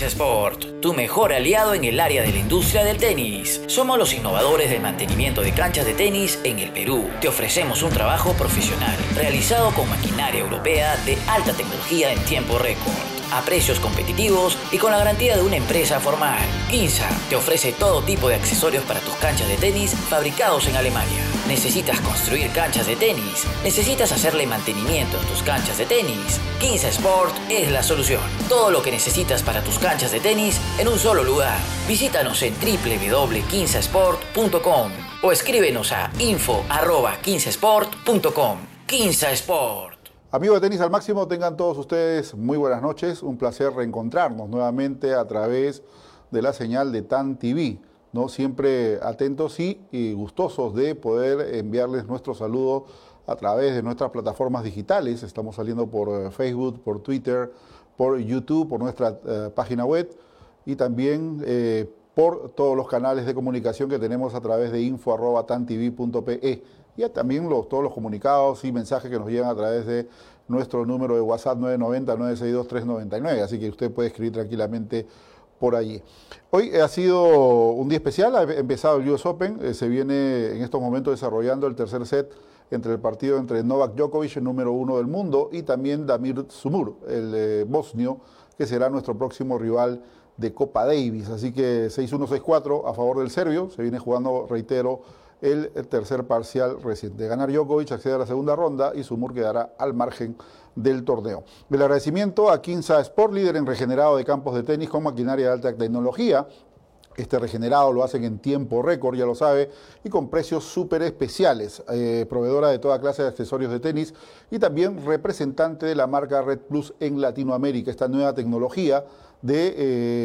15 Sport, tu mejor aliado en el área de la industria del tenis. Somos los innovadores del mantenimiento de canchas de tenis en el Perú. Te ofrecemos un trabajo profesional realizado con maquinaria europea de alta tecnología en tiempo récord a precios competitivos y con la garantía de una empresa formal. Quinza te ofrece todo tipo de accesorios para tus canchas de tenis fabricados en Alemania. ¿Necesitas construir canchas de tenis? ¿Necesitas hacerle mantenimiento en tus canchas de tenis? Quinza Sport es la solución. Todo lo que necesitas para tus canchas de tenis en un solo lugar. Visítanos en www.quinzasport.com o escríbenos a info.15sport.com. Quinza Sport. Amigos de Tenis al Máximo, tengan todos ustedes muy buenas noches. Un placer reencontrarnos nuevamente a través de la señal de TAN TV. ¿No? Siempre atentos y, gustosos de poder enviarles nuestro saludo a través de nuestras plataformas digitales. Estamos saliendo por eh, Facebook, por Twitter, por YouTube, por nuestra eh, página web y también eh, por todos los canales de comunicación que tenemos a través de info.tantv.pe y también los, todos los comunicados y mensajes que nos llegan a través de nuestro número de WhatsApp 990-962-399, así que usted puede escribir tranquilamente por allí. Hoy ha sido un día especial, ha empezado el US Open, eh, se viene en estos momentos desarrollando el tercer set entre el partido entre Novak Djokovic, el número uno del mundo, y también Damir Sumur, el eh, bosnio, que será nuestro próximo rival de Copa Davis. Así que 6-1-6-4 a favor del serbio, se viene jugando, reitero, el tercer parcial reciente. Ganar Djokovic accede a la segunda ronda y Sumur quedará al margen del torneo. El agradecimiento a Kinsa Sport, líder en regenerado de campos de tenis con maquinaria de alta tecnología. Este regenerado lo hacen en tiempo récord, ya lo sabe, y con precios súper especiales. Eh, proveedora de toda clase de accesorios de tenis y también representante de la marca Red Plus en Latinoamérica. Esta nueva tecnología de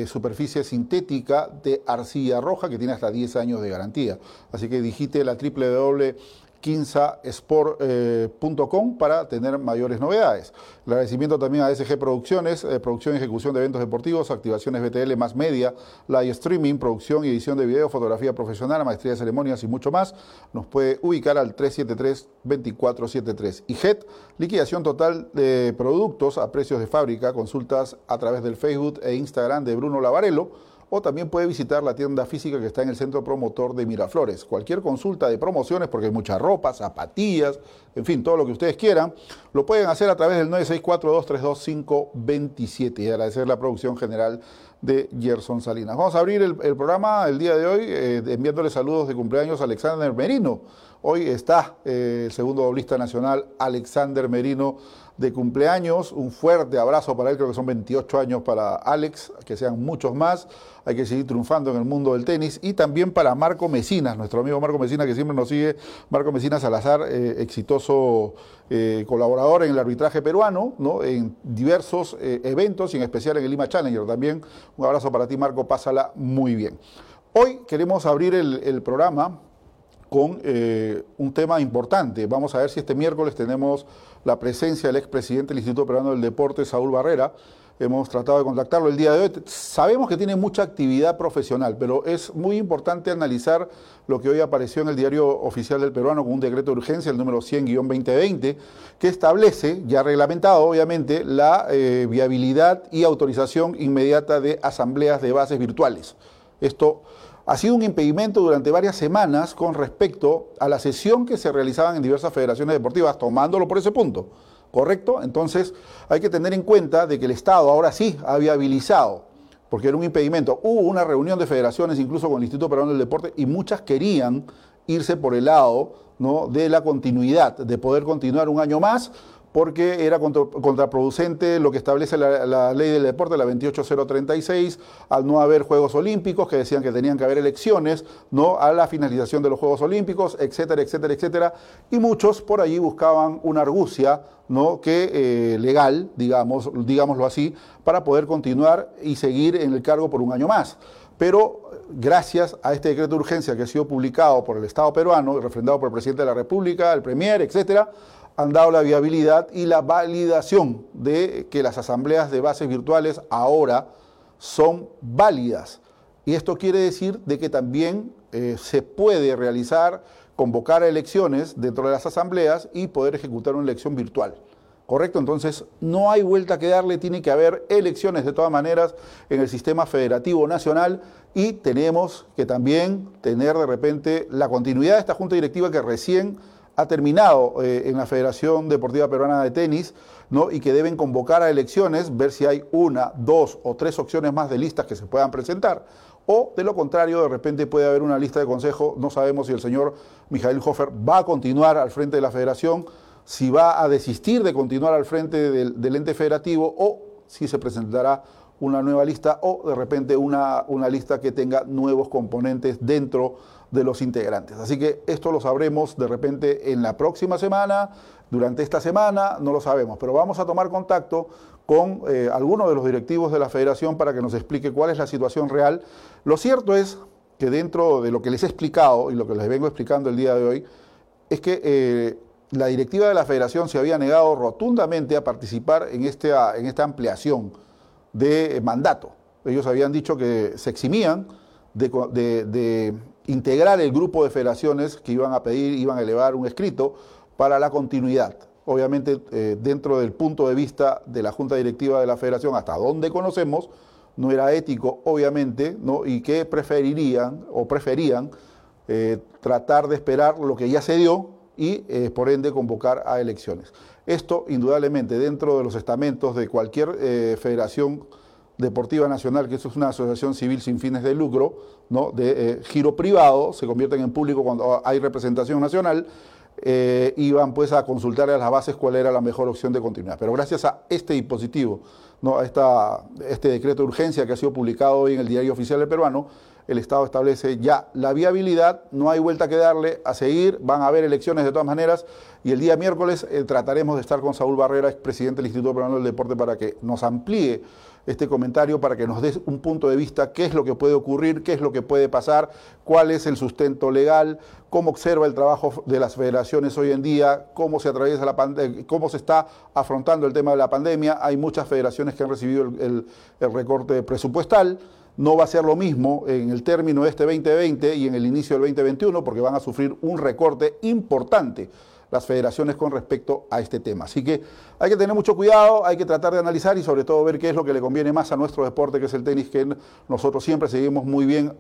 eh, superficie sintética de arcilla roja que tiene hasta 10 años de garantía. Así que digite la www quinzasport.com para tener mayores novedades. El agradecimiento también a SG Producciones, eh, producción y ejecución de eventos deportivos, activaciones BTL más media, live streaming, producción y edición de video, fotografía profesional, maestría de ceremonias y mucho más. Nos puede ubicar al 373-2473. Y JET, liquidación total de productos a precios de fábrica, consultas a través del Facebook e Instagram de Bruno Lavarello o también puede visitar la tienda física que está en el centro promotor de Miraflores. Cualquier consulta de promociones, porque hay mucha ropa, zapatillas, en fin, todo lo que ustedes quieran, lo pueden hacer a través del 964-232-527 y agradecer la producción general de Gerson Salinas. Vamos a abrir el, programa el día de hoy eh, enviándole saludos de cumpleaños a Alexander Merino. Hoy está eh, el segundo doblista nacional, Alexander Merino de cumpleaños. Un fuerte abrazo para él, creo que son 28 años para Alex, que sean muchos más. Hay que seguir triunfando en el mundo del tenis. Y también para Marco Mesinas, nuestro amigo Marco Mesinas, que siempre nos sigue. Marco Mesinas Salazar, eh, exitoso eh, colaborador en el arbitraje peruano, ¿no? en diversos eh, eventos y en especial en el Lima Challenger. También un abrazo para ti, Marco. Pásala muy bien. Hoy queremos abrir el, el programa con un tema importante. Vamos a ver si este miércoles tenemos la presencia del expresidente del Instituto Peruano del Deporte, Saúl Barrera. Hemos tratado de contactarlo el día de hoy. Sabemos que tiene mucha actividad profesional, pero es muy importante analizar lo que hoy apareció en el diario oficial del peruano con un decreto de urgencia, el número 100-2020, que establece, ya reglamentado obviamente, la eh, viabilidad y autorización inmediata de asambleas de bases virtuales. Esto ha sido un impedimento durante varias semanas con respecto a la sesión que se realizaban en diversas federaciones deportivas, tomándolo por ese punto. ¿Correcto? Entonces hay que tener en cuenta de que el Estado ahora sí ha viabilizado, porque era un impedimento. Hubo una reunión de federaciones, incluso con el Instituto Peruano del Deporte, y muchas querían irse por el lado ¿no? de la continuidad, de poder continuar un año más porque era contraproducente lo que establece la, ley del deporte, la 28036, al no haber Juegos Olímpicos, que decían que tenían que haber elecciones, ¿no? a la finalización de los Juegos Olímpicos, etcétera, etcétera, etcétera. Y muchos por allí buscaban una argucia ¿no? que, eh, legal, digamos, digámoslo así, para poder continuar y seguir en el cargo por un año más. Pero gracias a este decreto de urgencia que ha sido publicado por el Estado peruano refrendado por el presidente de la República, el Premier, etcétera, han dado la viabilidad y la validación de que las asambleas de bases virtuales ahora son válidas. Y esto quiere decir de que también eh, se puede realizar, convocar elecciones dentro de las asambleas y poder ejecutar una elección virtual. ¿correcto? Entonces no hay vuelta que darle, tiene que haber elecciones de todas maneras en el sistema federativo nacional y tenemos que también tener de repente la continuidad de esta junta directiva que recién ha terminado eh, en la Federación Deportiva Peruana de Tenis, ¿no? y que deben convocar a elecciones, ver si hay una, dos o tres opciones más de listas que se puedan presentar, o de lo contrario, de repente puede haber una lista de consejo, no sabemos si el señor Mijael Hofer va a continuar al frente de la federación, si va a desistir de continuar al frente del, ente federativo o si se presentará una nueva lista o de repente una, una lista que tenga nuevos componentes dentro de los integrantes. Así que esto lo sabremos de repente en la próxima semana, durante esta semana, no lo sabemos, pero vamos a tomar contacto con eh, algunos de los directivos de la federación para que nos explique cuál es la situación real. Lo cierto es que dentro de lo que les he explicado y lo que les vengo explicando el día de hoy, es que eh, la directiva de la federación se había negado rotundamente a participar en, este, en esta ampliación de mandato. Ellos habían dicho que se eximían de, integrar el grupo de federaciones que iban a pedir, iban a elevar un escrito para la continuidad. Obviamente, eh, dentro del punto de vista de la Junta Directiva de la Federación, hasta donde conocemos, no era ético, obviamente, ¿no? y que preferirían o preferían eh, tratar de esperar lo que ya se dio y, eh, por ende, convocar a elecciones. Esto, indudablemente, dentro de los estamentos de cualquier federación deportiva nacional, que eso es una asociación civil sin fines de lucro, ¿no? de giro privado, se convierten en público cuando hay representación nacional, eh, iban pues a consultar a las bases cuál era la mejor opción de continuidad. Pero gracias a este dispositivo, ¿no? a esta, este decreto de urgencia que ha sido publicado hoy en el Diario Oficial del Peruano, el Estado establece ya la viabilidad, no hay vuelta que darle, a seguir, van a haber elecciones de todas maneras y el día miércoles eh, trataremos de estar con Saúl Barrera, expresidente del Instituto Peruano del Deporte, para que nos amplíe este comentario, para que nos dé un punto de vista, qué es lo que puede ocurrir, qué es lo que puede pasar, cuál es el sustento legal, cómo observa el trabajo de las federaciones hoy en día, cómo se atraviesa la cómo se está afrontando el tema de la pandemia. Hay muchas federaciones que han recibido el recorte presupuestal no va a ser lo mismo en el término de este 2020 y en el inicio del 2021 porque van a sufrir un recorte importante las federaciones con respecto a este tema. Así que hay que tener mucho cuidado, hay que tratar de analizar y sobre todo ver qué es lo que le conviene más a nuestro deporte, que es el tenis, que nosotros siempre seguimos muy bien,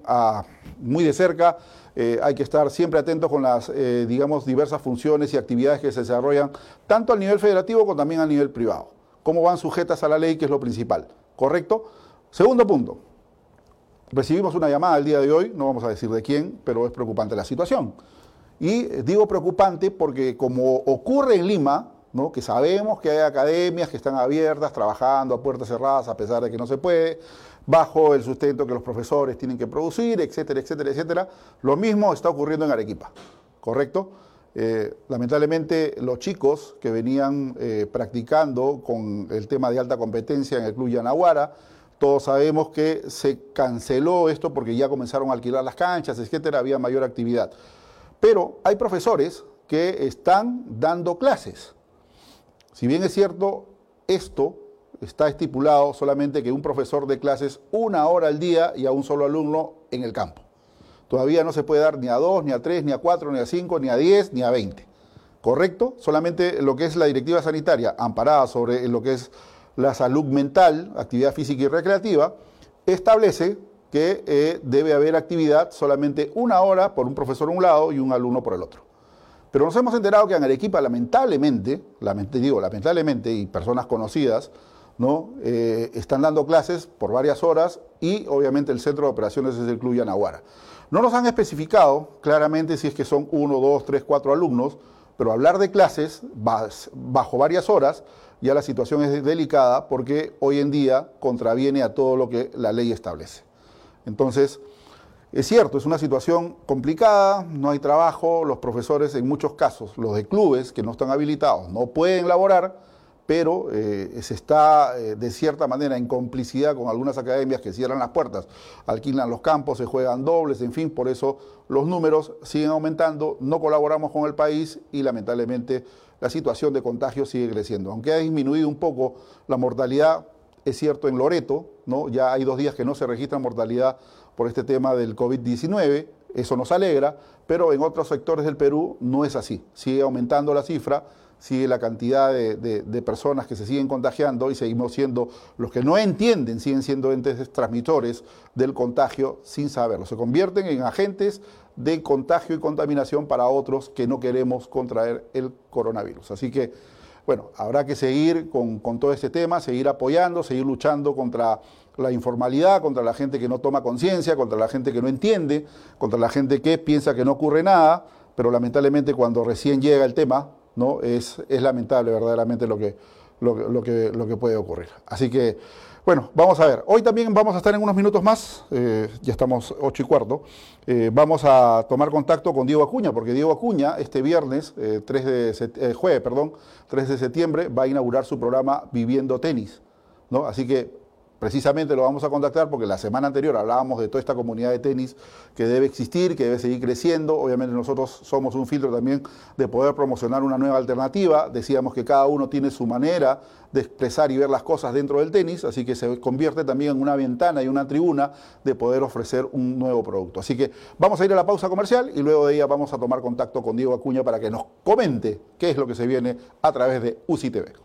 muy de cerca. Eh, hay que estar siempre atentos con las, eh, digamos, diversas funciones y actividades que se desarrollan, tanto a nivel federativo como también a nivel privado. Cómo van sujetas a la ley, que es lo principal. ¿Correcto? Segundo punto, Recibimos una llamada el día de hoy, no vamos a decir de quién, pero es preocupante la situación. Y digo preocupante porque como ocurre en Lima, que sabemos que hay academias que están abiertas, trabajando a puertas cerradas a pesar de que no se puede, bajo el sustento que los profesores tienen que producir, etcétera, etcétera, etcétera, lo mismo está ocurriendo en Arequipa, ¿correcto? Eh, lamentablemente los chicos que venían eh, practicando con el tema de alta competencia en el Club Yanaguara, todos sabemos que se canceló esto porque ya comenzaron a alquilar las canchas, etcétera, había mayor actividad. Pero hay profesores que están dando clases. Si bien es cierto, esto está estipulado solamente que un profesor dé clases una hora al día y a un solo alumno en el campo. Todavía no se puede dar ni a dos, ni a tres, ni a cuatro, ni a cinco, ni a diez, ni a veinte. ¿Correcto? Solamente lo que es la directiva sanitaria, amparada sobre lo que es la salud mental, actividad física y recreativa, establece que eh, debe haber actividad solamente una hora por un profesor a un lado y un alumno por el otro. Pero nos hemos enterado que en Arequipa, lamentablemente, digo lamentablemente, y personas conocidas, ¿no? Eh, están dando clases por varias horas y obviamente el centro de operaciones es el Club Yanaguara. No nos han especificado claramente si es que son uno, dos, tres, cuatro alumnos, pero hablar de clases bajo varias horas ya la situación es delicada porque hoy en día contraviene a todo lo que la ley establece. Entonces, es cierto, es una situación complicada, no hay trabajo, los profesores en muchos casos, los de clubes que no están habilitados, no pueden laborar, pero eh, se está eh, de cierta manera en complicidad con algunas academias que cierran las puertas, alquilan los campos, se juegan dobles, en fin, por eso los números siguen aumentando, no colaboramos con el país y lamentablemente la situación de contagio sigue creciendo. Aunque ha disminuido un poco la mortalidad, es cierto, en Loreto, ¿no? ya hay dos días que no se registra mortalidad por este tema del COVID-19, eso nos alegra, pero en otros sectores del Perú no es así, sigue aumentando la cifra sigue la cantidad de, personas que se siguen contagiando y seguimos siendo los que no entienden, siguen siendo entes transmitores del contagio sin saberlo. Se convierten en agentes de contagio y contaminación para otros que no queremos contraer el coronavirus. Así que, bueno, habrá que seguir con, con todo este tema, seguir apoyando, seguir luchando contra la informalidad, contra la gente que no toma conciencia, contra la gente que no entiende, contra la gente que piensa que no ocurre nada, pero lamentablemente cuando recién llega el tema, ¿no? Es, es lamentable verdaderamente lo que, lo, que, lo que puede ocurrir. Así que, bueno, vamos a ver. Hoy también vamos a estar en unos minutos más, eh, ya estamos ocho y cuarto, eh, vamos a tomar contacto con Diego Acuña, porque Diego Acuña este viernes, 3 eh, de jueves, perdón, 3 de septiembre, va a inaugurar su programa Viviendo Tenis. ¿no? Así que Precisamente lo vamos a contactar porque la semana anterior hablábamos de toda esta comunidad de tenis que debe existir, que debe seguir creciendo. Obviamente nosotros somos un filtro también de poder promocionar una nueva alternativa. Decíamos que cada uno tiene su manera de expresar y ver las cosas dentro del tenis, así que se convierte también en una ventana y una tribuna de poder ofrecer un nuevo producto. Así que vamos a ir a la pausa comercial y luego de ella vamos a tomar contacto con Diego Acuña para que nos comente qué es lo que se viene a través de UCI TV.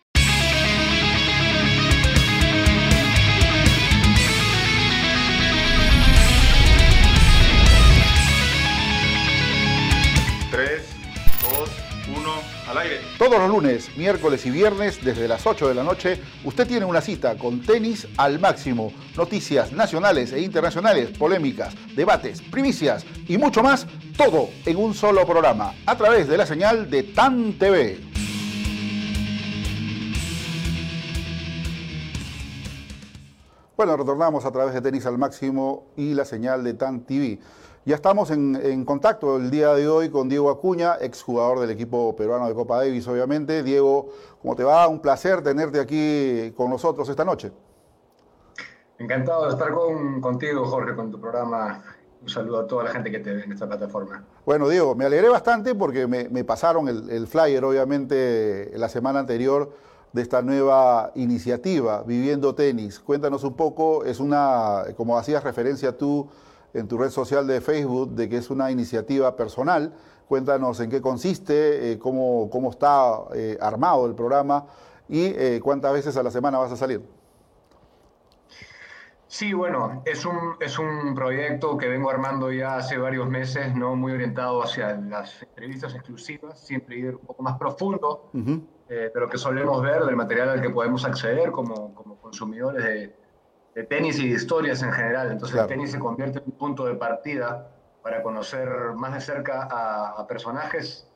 Todos los lunes, miércoles y viernes, desde las 8 de la noche, usted tiene una cita con tenis al máximo. Noticias nacionales e internacionales, polémicas, debates, primicias y mucho más, todo en un solo programa, a través de la señal de TAN TV. Bueno, retornamos a través de Tenis al Máximo y la señal de TAN TV. Ya estamos en, contacto el día de hoy con Diego Acuña, exjugador del equipo peruano de Copa Davis, obviamente. Diego, ¿cómo te va? Un placer tenerte aquí con nosotros esta noche. Encantado de estar con, contigo, Jorge, con tu programa. Un saludo a toda la gente que te ve en esta plataforma. Bueno, Diego, me alegré bastante porque me, pasaron el, el, flyer, obviamente, la semana anterior de esta nueva iniciativa, Viviendo Tenis. Cuéntanos un poco, es una, como hacías referencia tú, en tu red social de Facebook de que es una iniciativa personal. Cuéntanos en qué consiste, eh, cómo, cómo, está eh, armado el programa y eh, cuántas veces a la semana vas a salir. Sí, bueno, es un, es un proyecto que vengo armando ya hace varios meses, ¿no? muy orientado hacia las entrevistas exclusivas, siempre ir un poco más profundo de lo que solemos ver, del material al que podemos acceder como, como consumidores de, de tenis y de historias en general. Entonces el tenis se convierte en un punto de partida para conocer más de cerca a, personajes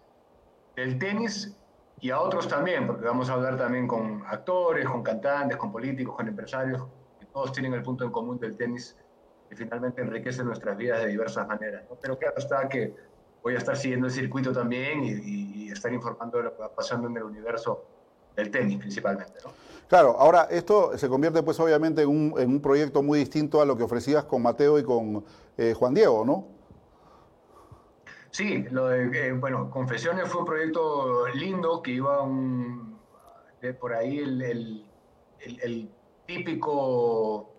del tenis y a otros también, porque vamos a hablar también con actores, con cantantes, con políticos, con empresarios, que todos tienen el punto en común del tenis que finalmente enriquece nuestras vidas de diversas maneras. Pero claro está que voy a estar siguiendo el circuito también y, y estar informando de lo que va pasando en el universo del tenis principalmente. ¿no? Claro, ahora esto se convierte pues obviamente en un, proyecto muy distinto a lo que ofrecías con Mateo y con eh, Juan Diego, ¿no? Sí, lo de, eh, bueno, Confesiones fue un proyecto lindo que iba un, por ahí el, típico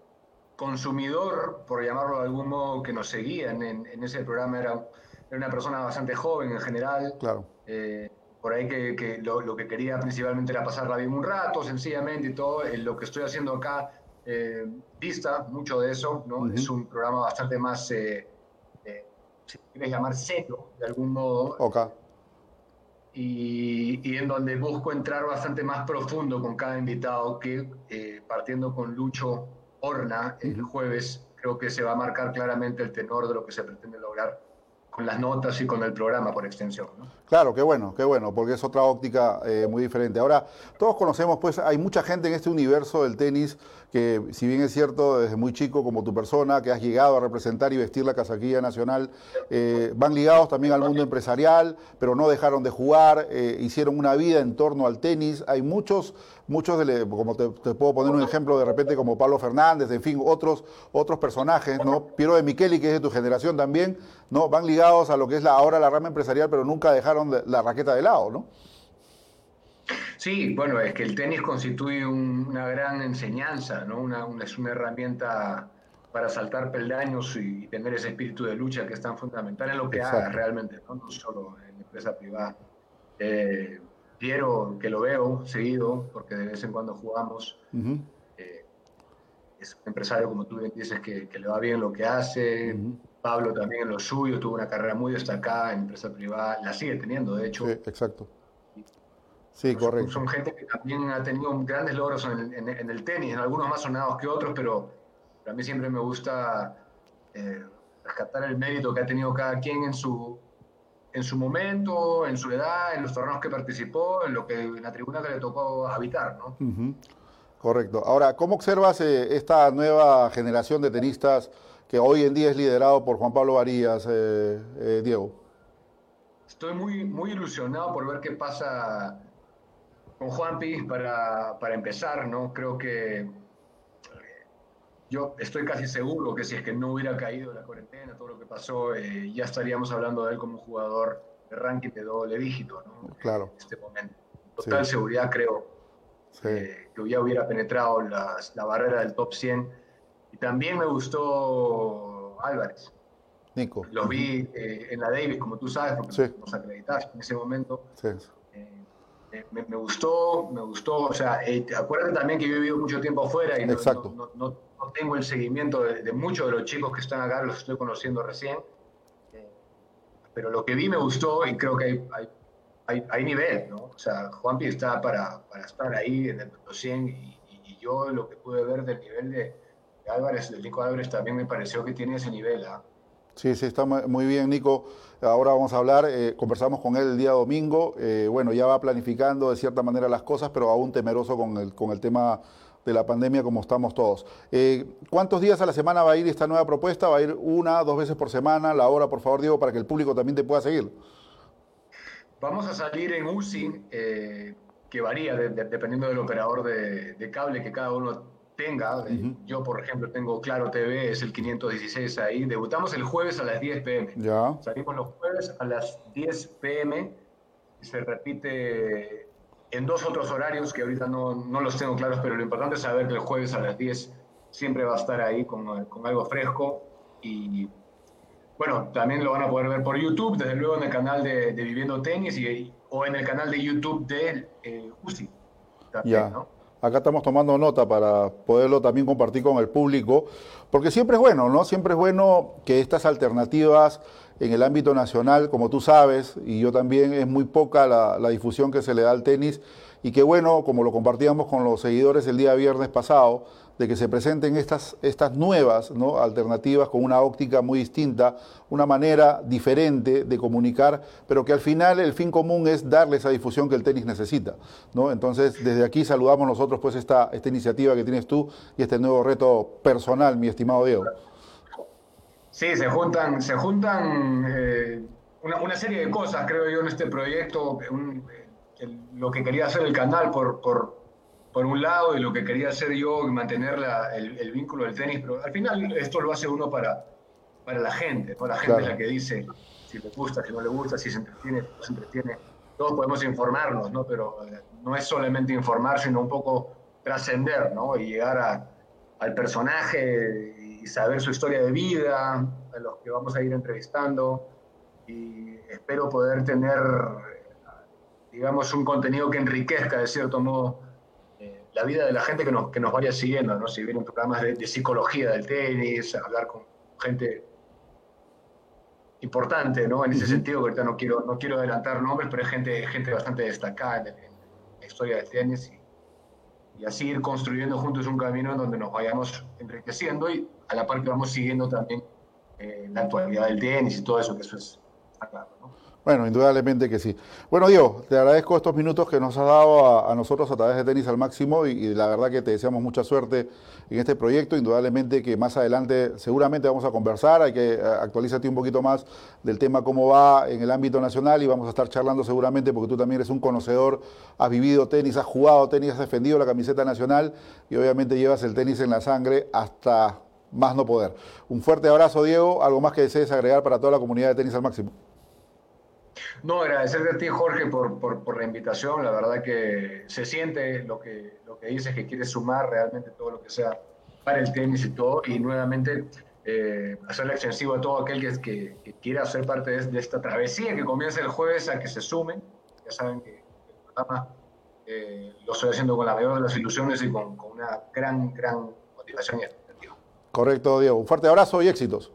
consumidor, por llamarlo de algún modo, que nos seguía en, ese programa era, era, una persona bastante joven en general. Claro. Eh, por ahí que, lo, que quería principalmente era pasarla bien un rato, sencillamente y todo. lo que estoy haciendo acá eh, dista mucho de eso, ¿no? Es un programa bastante más, eh, eh, si quieres llamar serio, de algún modo. Okay. Y, y, en donde busco entrar bastante más profundo con cada invitado, que eh, partiendo con Lucho Horna el jueves, creo que se va a marcar claramente el tenor de lo que se pretende lograr con las notas y con el programa por extensión. Claro, qué bueno, qué bueno, porque es otra óptica eh, muy diferente. Ahora, todos conocemos, pues hay mucha gente en este universo del tenis que, si bien es cierto, desde muy chico, como tu persona, que has llegado a representar y vestir la casaquilla nacional, eh, van ligados también al mundo empresarial, pero no dejaron de jugar, eh, hicieron una vida en torno al tenis. Hay muchos, muchos, de, como te, puedo poner un ejemplo de repente como Pablo Fernández, en fin, otros, otros personajes, ¿no? Piero de Micheli, que es de tu generación también, ¿no? Van ligados a lo que es la, ahora la rama empresarial, pero nunca dejaron la raqueta de lado, ¿no? Sí, bueno, es que el tenis constituye una gran enseñanza, ¿no? Una, es una herramienta para saltar peldaños y, tener ese espíritu de lucha que es tan fundamental en lo que hagas realmente, ¿no? no solo en la empresa privada. Eh, Piero, que lo veo seguido, porque de vez en cuando jugamos, eh, es un empresario, como tú bien dices, que, le va bien lo que hace. Pablo también en lo suyo, tuvo una carrera muy destacada en empresa privada, la sigue teniendo, de hecho. Sí, exacto. Sí, correcto. Son gente que también ha tenido grandes logros en el, tenis, en algunos más sonados que otros, pero a mí siempre me gusta eh, rescatar el mérito que ha tenido cada quien en su, en su momento, en su edad, en los torneos que participó, en lo que en la tribuna que le tocó habitar, ¿no? Correcto. Ahora, ¿cómo observas eh, esta nueva generación de tenistas que hoy en día es liderado por Juan Pablo Varías, eh, eh, Diego? Estoy muy, muy ilusionado por ver qué pasa con Juanpi para, para empezar, ¿no? Creo que yo estoy casi seguro que si es que no hubiera caído la cuarentena, todo lo que pasó, ya estaríamos hablando de él como jugador de ranking de doble dígito, ¿no? Claro. En este momento. Total seguridad creo que ya hubiera penetrado la barrera del top 100 también me gustó Álvarez. Nico. Lo vi eh, en la Davis, como tú sabes, porque nos acreditaste en ese momento. Sí. Eh, eh, me, gustó, me gustó. O sea, acuérdate también que yo he vivido mucho tiempo afuera y no, no, tengo el seguimiento de, muchos de los chicos que están acá, los estoy conociendo recién. pero lo que vi me gustó y creo que hay, hay, hay, nivel, ¿no? O sea, Juanpi está para, para estar ahí en el 100 y, y yo lo que pude ver del nivel de Álvarez, el Nico Álvarez también me pareció que tiene ese nivel. ¿ah? Sí, sí, está muy bien, Nico. Ahora vamos a hablar, eh, conversamos con él el día domingo. Eh, bueno, ya va planificando de cierta manera las cosas, pero aún temeroso con el, con el tema de la pandemia como estamos todos. Eh, ¿Cuántos días a la semana va a ir esta nueva propuesta? ¿Va a ir una, dos veces por semana? La hora, por favor, Diego, para que el público también te pueda seguir. Vamos a salir en UCI, que varía dependiendo del operador de, de cable que cada uno tenga. Yo, por ejemplo, tengo Claro TV, es el 516 ahí. Debutamos el jueves a las 10 pm. Ya. Salimos los jueves a las 10 pm. Se repite en dos otros horarios que ahorita no, no, los tengo claros, pero lo importante es saber que el jueves a las 10 siempre va a estar ahí con, con algo fresco. Y bueno, también lo van a poder ver por YouTube, desde luego en el canal de, Viviendo Tenis y, o en el canal de YouTube de eh, UCI. ya. ¿no? Acá estamos tomando nota para poderlo también compartir con el público, porque siempre es bueno, ¿no? Siempre es bueno que estas alternativas en el ámbito nacional, como tú sabes, y yo también, es muy poca la, difusión que se le da al tenis, y que bueno, como lo compartíamos con los seguidores el día viernes pasado, de que se presenten estas, estas nuevas alternativas con una óptica muy distinta, una manera diferente de comunicar, pero que al final el fin común es darle esa difusión que el tenis necesita. Entonces, desde aquí saludamos nosotros pues esta, esta iniciativa que tienes tú y este nuevo reto personal, mi estimado Diego. Sí, se juntan, se juntan eh, una, serie de cosas, creo yo, en este proyecto. lo que quería hacer el canal por, por por un lado, y lo que quería hacer yo, mantener el, vínculo del tenis, pero al final esto lo hace uno para, para la gente, para la gente la que dice si le gusta, si no le gusta, si se entretiene, si no se entretiene. Todos podemos informarnos, ¿no? Pero eh, no es solamente informar, sino un poco trascender, ¿no? Y llegar a, al personaje y saber su historia de vida, a los que vamos a ir entrevistando. Y espero poder tener, digamos, un contenido que enriquezca, de cierto modo, la vida de la gente que nos, que nos vaya siguiendo, ¿no? Si vienen programas de, psicología del tenis, hablar con gente importante, ¿no? En ese sentido, ahorita no quiero, no quiero adelantar nombres, pero hay gente, gente bastante destacada en, la historia del tenis y, así ir construyendo juntos un camino en donde nos vayamos enriqueciendo y a la par que vamos siguiendo también eh, la actualidad del tenis y todo eso, que eso es Bueno, indudablemente que sí. Bueno, Diego, te agradezco estos minutos que nos has dado a, nosotros a través de Tenis al Máximo y, la verdad que te deseamos mucha suerte en este proyecto. Indudablemente que más adelante seguramente vamos a conversar, hay que eh, actualizarte un poquito más del tema cómo va en el ámbito nacional y vamos a estar charlando seguramente porque tú también eres un conocedor, has vivido tenis, has jugado tenis, has defendido la camiseta nacional y obviamente llevas el tenis en la sangre hasta más no poder. Un fuerte abrazo, Diego. ¿Algo más que desees agregar para toda la comunidad de Tenis al Máximo? No, agradecerte a ti, Jorge, por, por, la invitación. La verdad que se siente lo que, lo que dices, que quieres sumar realmente todo lo que sea para el tenis y todo. Y nuevamente eh, hacerle extensivo a todo aquel que, quiera ser parte de, esta travesía que comienza el jueves a que se sumen. Ya saben que el programa eh, lo estoy haciendo con la mayor de las ilusiones y con, con una gran, gran motivación y expectativa. Correcto, Diego. Un fuerte abrazo y éxitos.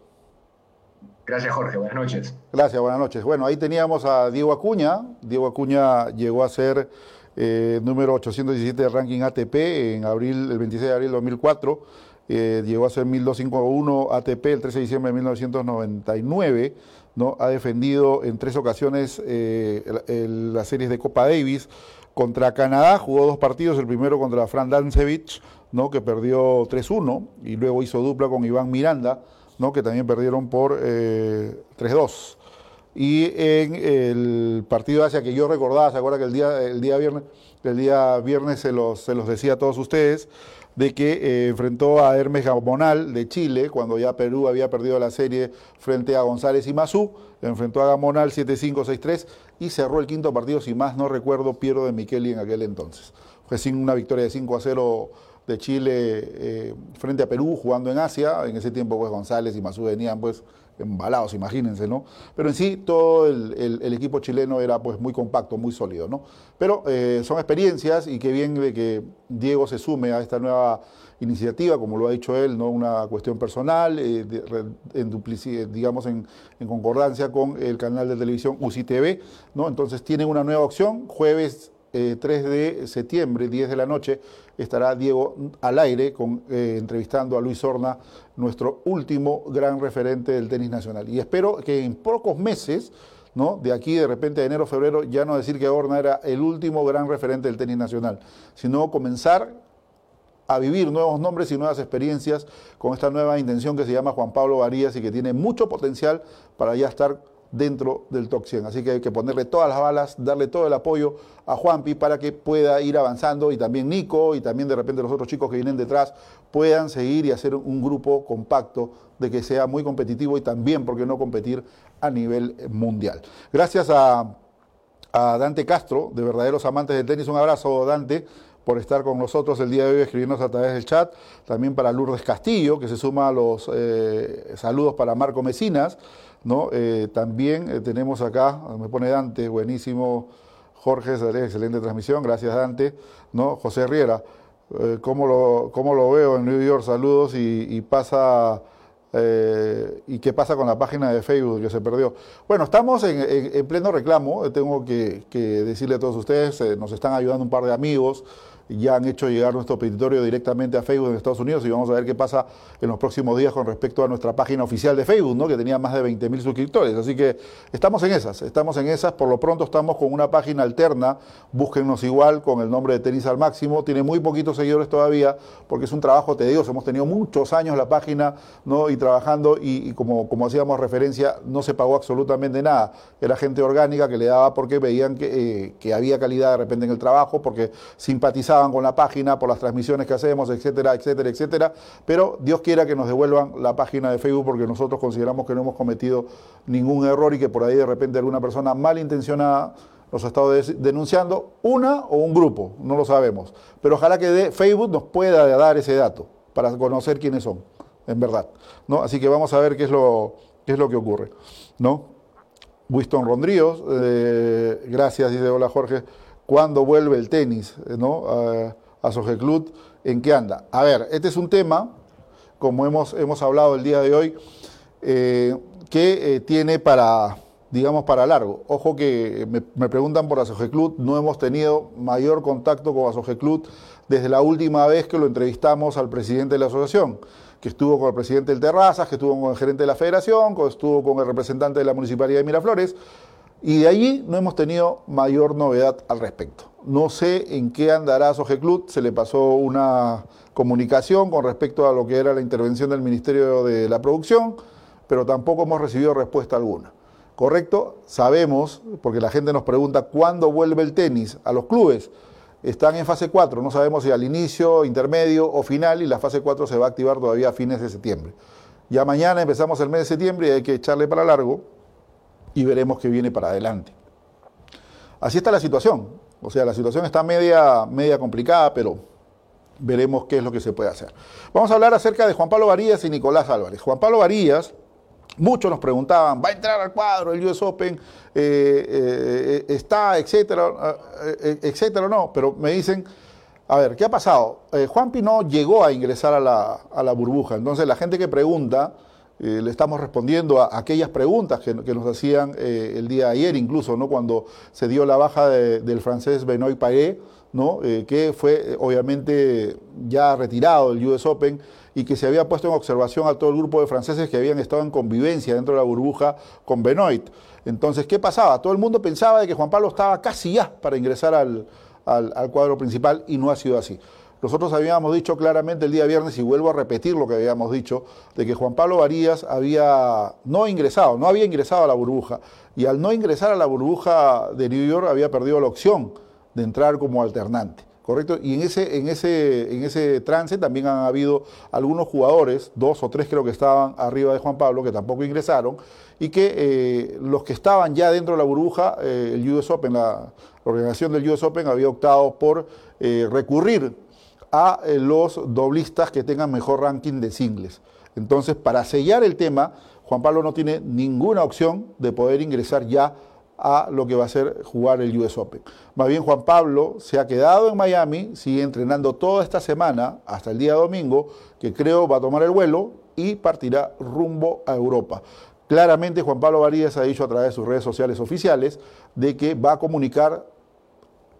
Gracias, Jorge. Buenas noches. Gracias, buenas noches. Bueno, ahí teníamos a Diego Acuña. Diego Acuña llegó a ser eh, número 817 del ranking ATP en abril, el 26 de abril de 2004. Eh, llegó a ser 1251 ATP el 13 de diciembre de 1999. ¿no? Ha defendido en tres ocasiones eh, las series de Copa Davis. Contra Canadá jugó dos partidos, el primero contra Fran Dancevich, ¿no? que perdió 3-1, y luego hizo dupla con Iván Miranda que también perdieron por 3-2. Eh, y en el partido de Asia que yo recordaba, ¿se acuerda que el día, el día viernes, el día viernes se los, se los decía a todos ustedes? de que eh, enfrentó a Hermes Gamonal de Chile, cuando ya Perú había perdido la serie frente a González y Mazú, enfrentó a Gamonal 7-5, 6-3 y cerró el quinto partido, si más no recuerdo, Piero de Micheli en aquel entonces. Fue sin una victoria de 5 0 de Chile eh, frente a Perú jugando en Asia. En ese tiempo pues González y Mazú venían pues embalados, imagínense, ¿no? Pero en sí todo el, equipo chileno era pues muy compacto, muy sólido, ¿no? Pero eh, son experiencias y qué bien de que Diego se sume a esta nueva iniciativa, como lo ha dicho él, ¿no? Una cuestión personal, eh, en digamos en, concordancia con el canal de televisión UCI TV, ¿no? Entonces tienen una nueva opción, jueves 3 de septiembre, 10 de la noche, estará Diego al aire con, eh, entrevistando a Luis Horna, nuestro último gran referente del tenis nacional. Y espero que en pocos meses, ¿no? de aquí de repente de enero, febrero, ya no decir que Horna era el último gran referente del tenis nacional, sino comenzar a vivir nuevos nombres y nuevas experiencias con esta nueva intención que se llama Juan Pablo Varías y que tiene mucho potencial para ya estar dentro del top 100. Así que hay que ponerle todas las balas, darle todo el apoyo a Juanpi para que pueda ir avanzando y también Nico y también de repente los otros chicos que vienen detrás puedan seguir y hacer un grupo compacto de que sea muy competitivo y también, ¿por qué no competir a nivel mundial? Gracias a, Dante Castro, de Verdaderos Amantes del Tenis. Un abrazo, Dante por estar con nosotros el día de hoy, escribiéndonos a través del chat. También para Lourdes Castillo, que se suma a los eh, saludos para Marco Mesinas. ¿No? Eh, también eh, tenemos acá, me pone Dante, buenísimo, Jorge, excelente transmisión, gracias Dante, ¿no? José Riera, eh, ¿cómo, lo, ¿cómo, lo, veo en New York? Saludos y, pasa... ¿Y qué pasa con la página de Facebook que se perdió? Bueno, estamos en, pleno reclamo, tengo que, decirle a todos ustedes, nos están ayudando un par de amigos, ya han hecho llegar nuestro petitorio directamente a Facebook en Estados Unidos y vamos a ver qué pasa en los próximos días con respecto a nuestra página oficial de Facebook, ¿no? que tenía más de 20 mil suscriptores. Así que estamos en esas, estamos en esas. Por lo pronto estamos con una página alterna, búsquennos igual con el nombre de Tenis al Máximo. Tiene muy poquitos seguidores todavía porque es un trabajo tedioso. Hemos tenido muchos años la página y trabajando y, como, como hacíamos referencia, no se pagó absolutamente nada. Era gente orgánica que le daba porque veían que, eh, que había calidad de repente en el trabajo, porque simpatizaba con la página por las transmisiones que hacemos, etcétera, etcétera, etcétera. Pero Dios quiera que nos devuelvan la página de Facebook porque nosotros consideramos que no hemos cometido ningún error y que por ahí de repente alguna persona malintencionada nos ha estado denunciando, una o un grupo, no lo sabemos. Pero ojalá que Facebook nos pueda dar ese dato para conocer quiénes son, en verdad. ¿no? Así que vamos a ver qué es lo, qué es lo que ocurre. ¿no? Winston Rondríos, eh, gracias, dice hola Jorge cuándo vuelve el tenis ¿no? a, a en qué anda. A ver, este es un tema, como hemos, hemos hablado el día de hoy, eh, que eh, tiene para, digamos, para largo. Ojo que me, preguntan por Asogeclut, no hemos tenido mayor contacto con Asogeclut desde la última vez que lo entrevistamos al presidente de la asociación, que estuvo con el presidente del Terrazas, que estuvo con el gerente de la federación, que estuvo con el representante de la municipalidad de Miraflores, y de allí no hemos tenido mayor novedad al respecto. No sé en qué andará Club, se le pasó una comunicación con respecto a lo que era la intervención del Ministerio de la Producción, pero tampoco hemos recibido respuesta alguna. ¿Correcto? Sabemos, porque la gente nos pregunta cuándo vuelve el tenis a los clubes. Están en fase 4, no sabemos si al inicio, intermedio o final, y la fase 4 se va a activar todavía a fines de septiembre. Ya mañana empezamos el mes de septiembre y hay que echarle para largo y veremos qué viene para adelante. Así está la situación. O sea, la situación está media, media complicada, pero veremos qué es lo que se puede hacer. Vamos a hablar acerca de Juan Pablo Varías y Nicolás Álvarez. Juan Pablo Varías, muchos nos preguntaban, ¿va a entrar al cuadro el US Open? Eh, eh, ¿Está, etcétera, eh, etcétera o no? Pero me dicen, a ver, ¿qué ha pasado? Juan Pino llegó a ingresar a la, a la burbuja, entonces la gente que pregunta eh, le estamos respondiendo a, aquellas preguntas que, nos hacían eh, el día de ayer, incluso ¿no? cuando se dio la baja del francés Benoit Paé, ¿no? Eh, que fue obviamente ya retirado del US Open y que se había puesto en observación a todo el grupo de franceses que habían estado en convivencia dentro de la burbuja con Benoit. Entonces, ¿qué pasaba? Todo el mundo pensaba de que Juan Pablo estaba casi ya para ingresar al, al cuadro principal y no ha sido así. Nosotros habíamos dicho claramente el día viernes, y vuelvo a repetir lo que habíamos dicho, de que Juan Pablo Varías había no ingresado, no había ingresado a la burbuja, y al no ingresar a la burbuja de New York había perdido la opción de entrar como alternante. ¿Correcto? Y en ese, en, ese, en ese trance también han habido algunos jugadores, dos o tres creo que estaban arriba de Juan Pablo, que tampoco ingresaron, y que eh, los que estaban ya dentro de la burbuja, eh, el US Open, la, organización del US Open había optado por eh, recurrir a eh, los doblistas que tengan mejor ranking de singles. Entonces, para sellar el tema, Juan Pablo no tiene ninguna opción de poder ingresar ya a lo que va a ser jugar el US Open. Más bien Juan Pablo se ha quedado en Miami, sigue entrenando toda esta semana hasta el día domingo, que creo va a tomar el vuelo y partirá rumbo a Europa. Claramente Juan Pablo Varías ha dicho a través de sus redes sociales oficiales de que va a comunicar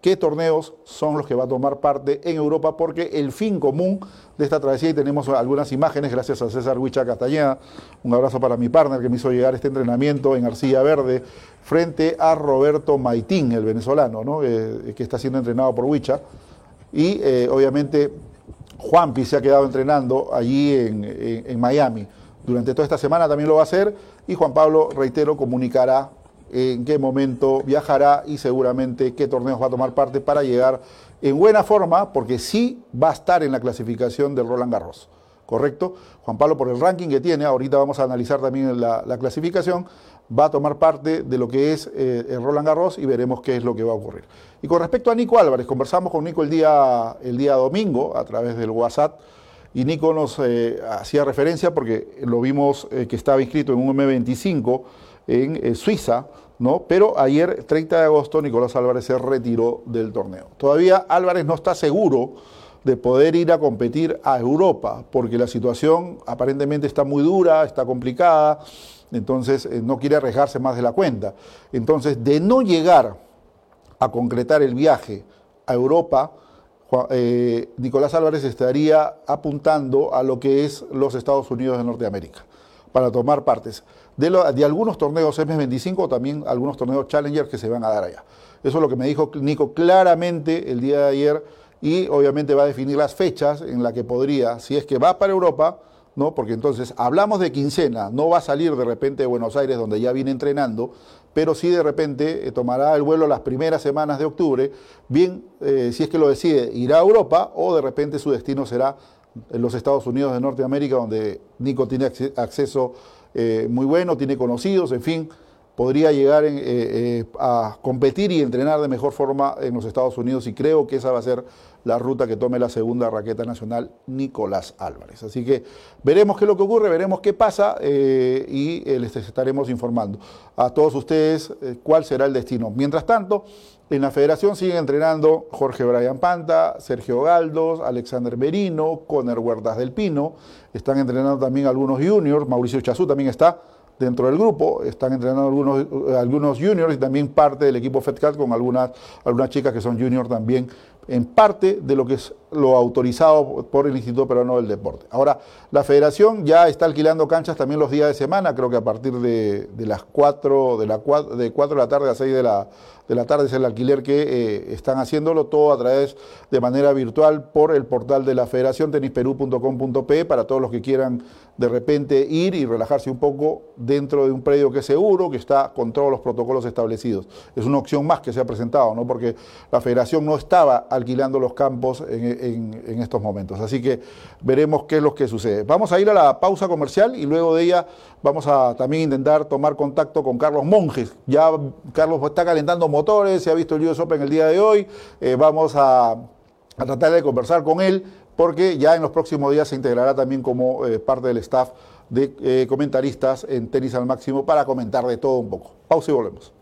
qué torneos son los que va a tomar parte en Europa, porque el fin común de esta travesía, y tenemos algunas imágenes, gracias a César Huicha Castañeda, un abrazo para mi partner que me hizo llegar este entrenamiento en Arcilla Verde, frente a Roberto Maitín, el venezolano, ¿no? Eh, que está siendo entrenado por Huicha, y eh, obviamente Juanpi se ha quedado entrenando allí en Miami. Durante toda esta semana también lo va a hacer, y Juan Pablo, reitero, comunicará en qué momento viajará y seguramente qué torneos va a tomar parte para llegar en buena forma, porque sí va a estar en la clasificación del Roland Garros. ¿Correcto? Juan Pablo, por el ranking que tiene, ahorita vamos a analizar también la, clasificación, va a tomar parte de lo que es eh, el Roland Garros y veremos qué es lo que va a ocurrir. Y con respecto a Nico Álvarez, conversamos con Nico el día, el día domingo a través del WhatsApp y Nico nos eh, hacía referencia porque lo vimos eh, que estaba inscrito en un M25 en Suiza, ¿no? Pero ayer, 30 de agosto, Nicolás Álvarez se retiró del torneo. Todavía Álvarez no está seguro de poder ir a competir a Europa, porque la situación aparentemente está muy dura, está complicada, entonces eh, no quiere arriesgarse más de la cuenta. Entonces, de no llegar a concretar el viaje a Europa, eh, Nicolás Álvarez estaría apuntando a lo que es los Estados Unidos de Norteamérica para tomar partes de, algunos torneos MS25 o también algunos torneos Challenger que se van a dar allá. Eso es lo que me dijo Nico claramente el día de ayer y obviamente va a definir las fechas en las que podría, si es que va para Europa, ¿no? porque entonces hablamos de quincena, no va a salir de repente de Buenos Aires donde ya viene entrenando, pero sí de repente eh, tomará el vuelo las primeras semanas de octubre, bien, eh, si es que lo decide, irá a Europa o de repente su destino será en los Estados Unidos de Norteamérica, donde Nico tiene acceso eh, muy bueno, tiene conocidos, en fin, podría llegar eh, eh, a competir y entrenar de mejor forma en los Estados Unidos y creo que esa va a ser la ruta que tome la segunda raqueta nacional, Nicolás Álvarez. Así que veremos qué es lo que ocurre, veremos qué pasa y les estaremos informando a todos ustedes cuál será el destino. Mientras tanto, en la federación siguen entrenando Jorge Brian Panta, Sergio Galdos, Alexander Merino, Conner Huertas del Pino. Están entrenando también algunos juniors. Mauricio Chazú también está dentro del grupo. Están entrenando algunos, algunos juniors y también parte del equipo FedCat con algunas, algunas chicas que son juniors también en parte de lo que es lo autorizado por el Instituto Peruano del Deporte. Ahora, la federación ya está alquilando canchas también los días de semana, creo que a partir de, las 4 de, la, de 4 de la tarde a 6 de la, de la tarde es el alquiler que eh, están haciéndolo todo a través de manera virtual por el portal de la federación tenisperú.com.pe para todos los que quieran de repente ir y relajarse un poco dentro de un predio que es seguro, que está con todos los protocolos establecidos. Es una opción más que se ha presentado, ¿no? porque la federación no estaba alquilando los campos en, en estos momentos. Así que veremos qué es lo que sucede. Vamos a ir a la pausa comercial y luego de ella vamos a también intentar tomar contacto con Carlos Monjes. Ya Carlos está calentando motores, se ha visto el US Open el día de hoy. Eh, vamos a, tratar de conversar con él porque ya en los próximos días se integrará también como eh, parte del staff de eh, comentaristas en Tenis al Máximo para comentar de todo un poco. Pausa y volvemos.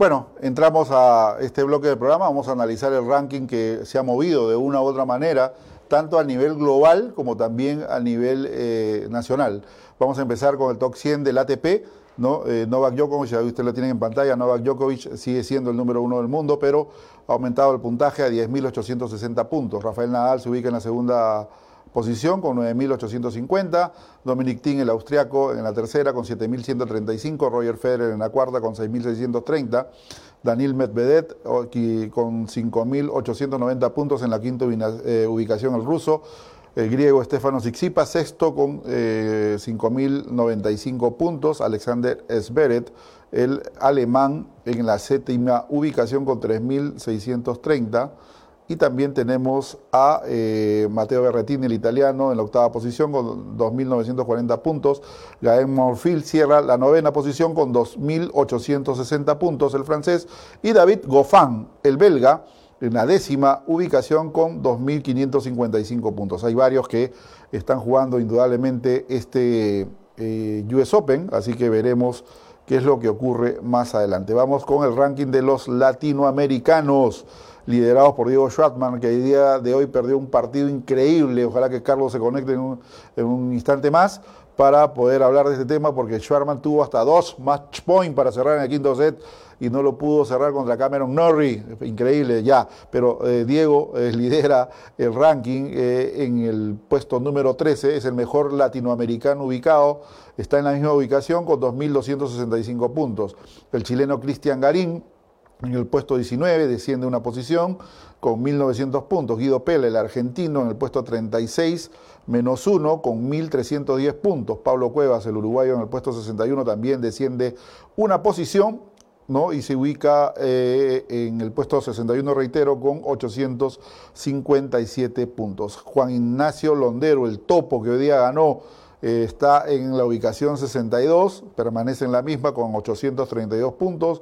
Bueno, entramos a este bloque del programa, vamos a analizar el ranking que se ha movido de una u otra manera, tanto a nivel global como también a nivel eh, nacional. Vamos a empezar con el top 100 del ATP. ¿no? Eh, Novak Djokovic, ya usted lo tienen en pantalla, Novak Djokovic sigue siendo el número uno del mundo, pero ha aumentado el puntaje a 10.860 puntos. Rafael Nadal se ubica en la segunda posición con 9.850, Dominic Thiem, el austriaco, en la tercera con 7.135, Roger Federer en la cuarta con 6.630, Daniel Medvedev con 5.890 puntos en la quinta eh, ubicación el ruso, el griego Stefano Tsitsipas sexto con 5.095 eh, puntos, Alexander Zverev, el alemán en la séptima ubicación con 3.630, y también tenemos a eh, Matteo Berretini, el italiano, en la octava posición con 2.940 puntos. Gael Morfield cierra la novena posición con 2.860 puntos, el francés. Y David Goffin, el belga, en la décima ubicación con 2.555 puntos. Hay varios que están jugando indudablemente este eh, US Open, así que veremos qué es lo que ocurre más adelante. Vamos con el ranking de los latinoamericanos liderados por Diego Schwartzman, que el día de hoy perdió un partido increíble. Ojalá que Carlos se conecte en un, instante más para poder hablar de este tema, porque Schwartzman tuvo hasta dos match points para cerrar en el quinto set y no lo pudo cerrar contra Cameron Norrie. Increíble ya. Pero eh, Diego eh, lidera el ranking eh, en el puesto número 13, es el mejor latinoamericano ubicado. Está en la misma ubicación con 2.265 puntos. El chileno Cristian Garín en el puesto 19 desciende una posición con 1.900 puntos. Guido Pele, el argentino, en el puesto 36, menos uno, con 1.310 puntos. Pablo Cuevas, el uruguayo, en el puesto 61, también desciende una posición. ¿no? y se ubica eh, en el puesto 61, reitero, con 857 puntos. Juan Ignacio Londero, el topo que hoy día ganó eh, está en la ubicación 62, permanece en la misma con 832 puntos.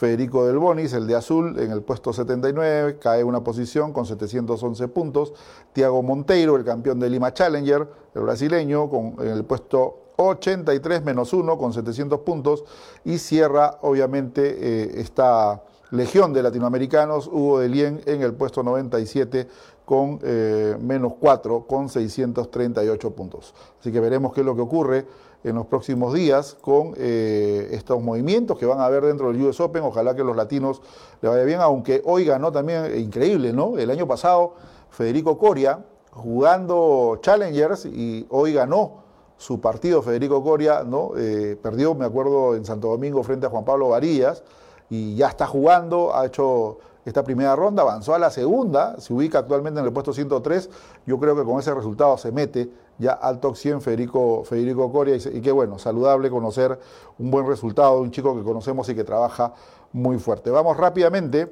Federico Del Bonis, el de azul, en el puesto 79, cae una posición con 711 puntos. Tiago Monteiro, el campeón de Lima Challenger, el brasileño, con, en el puesto 83 menos 1 con 700 puntos. Y cierra, obviamente, eh, esta legión de latinoamericanos, Hugo de Lien, en el puesto 97 con eh, menos 4, con 638 puntos. Así que veremos qué es lo que ocurre en los próximos días con eh, estos movimientos que van a haber dentro del US Open. Ojalá que los latinos le vaya bien, aunque hoy ganó también, eh, increíble, ¿no? El año pasado, Federico Coria, jugando Challengers, y hoy ganó su partido Federico Coria, ¿no? perdió, me acuerdo, en Santo Domingo frente a Juan Pablo Varillas, y ya está jugando, ha hecho esta primera ronda, avanzó a la segunda, se ubica actualmente en el puesto 103. Yo creo que con ese resultado se mete ya al top 100 Federico, Federico Coria y, qué bueno, saludable conocer un buen resultado de un chico que conocemos y que trabaja muy fuerte. Vamos rápidamente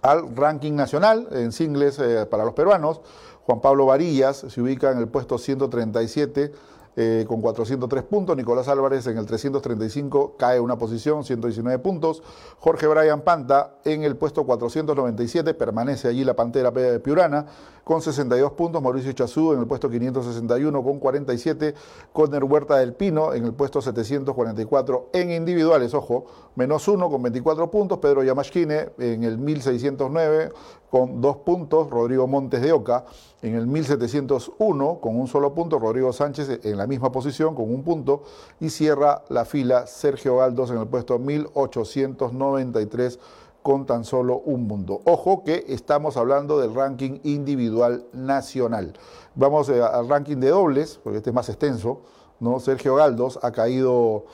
al ranking nacional en singles eh, para los peruanos. Juan Pablo Varillas se ubica en el puesto 137 eh, con 403 puntos. Nicolás Álvarez en el 335 cae una posición, 119 puntos. Jorge Brian Panta en el puesto 497, permanece allí la Pantera Piurana con 62 puntos. Mauricio Chazú en el puesto 561 con 47. Conner Huerta del Pino en el puesto 744 en individuales, ojo, menos uno con 24 puntos. Pedro Yamashkine en el 1609 con dos puntos, Rodrigo Montes de Oca en el 1701 con un solo punto, Rodrigo Sánchez en la misma posición con un punto y cierra la fila Sergio Galdos en el puesto 1893 con tan solo un punto. Ojo que estamos hablando del ranking individual nacional. Vamos eh, al ranking de dobles, porque este es más extenso, ¿no? Sergio Galdos ha caído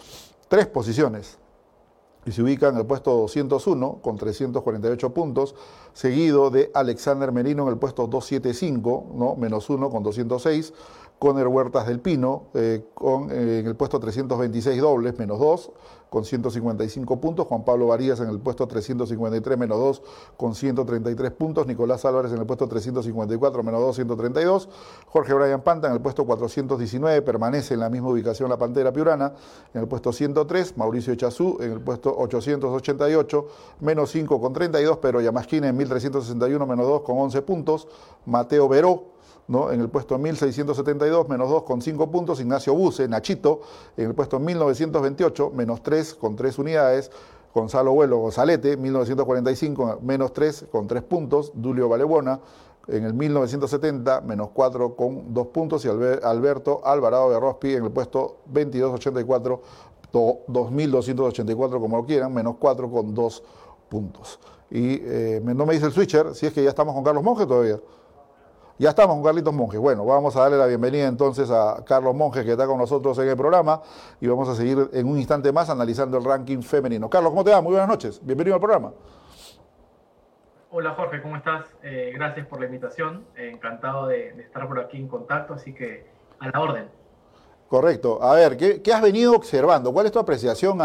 tres posiciones y se ubica en el puesto 201 con 348 puntos, seguido de Alexander Merino en el puesto 275, ¿no? menos uno con 206, Conner Huertas del Pino eh, con, eh, en el puesto 326 dobles, menos 2, con 155 puntos. Juan Pablo Varías en el puesto 353, menos 2, con 133 puntos. Nicolás Álvarez en el puesto 354, menos 2, 132. Jorge Brian Panta en el puesto 419, permanece en la misma ubicación la Pantera Piurana. En el puesto 103, Mauricio Echazú en el puesto 888, menos 5 con 32. Pero Yamasquina en 1361, menos 2 con 11 puntos. Mateo Veró ¿no? en el puesto 1672, menos 2 con 5 puntos, Ignacio Buse, Nachito, en el puesto 1928, menos 3 con 3 unidades, Gonzalo Vuelo, Gonzalete, 1945, menos 3 con 3 puntos, Dulio Valebona, en el 1970, menos 4 con 2 puntos, y Alberto Alvarado de Rospi en el puesto 2284, 2284 como lo quieran, menos 4 con 2 puntos. Y eh, no me dice el switcher si es que ya estamos con Carlos Monge todavía. Ya estamos con Carlitos Monjes. Bueno, vamos a darle la bienvenida entonces a Carlos Monjes que está con nosotros en el programa y vamos a seguir en un instante más analizando el ranking femenino. Carlos, ¿cómo te va? Muy buenas noches. Bienvenido al programa. Hola Jorge, ¿cómo estás? Eh, gracias por la invitación. Eh, encantado de, estar por aquí en contacto, así que a la orden. Correcto. A ver, ¿qué, has venido observando? ¿Cuál es tu apreciación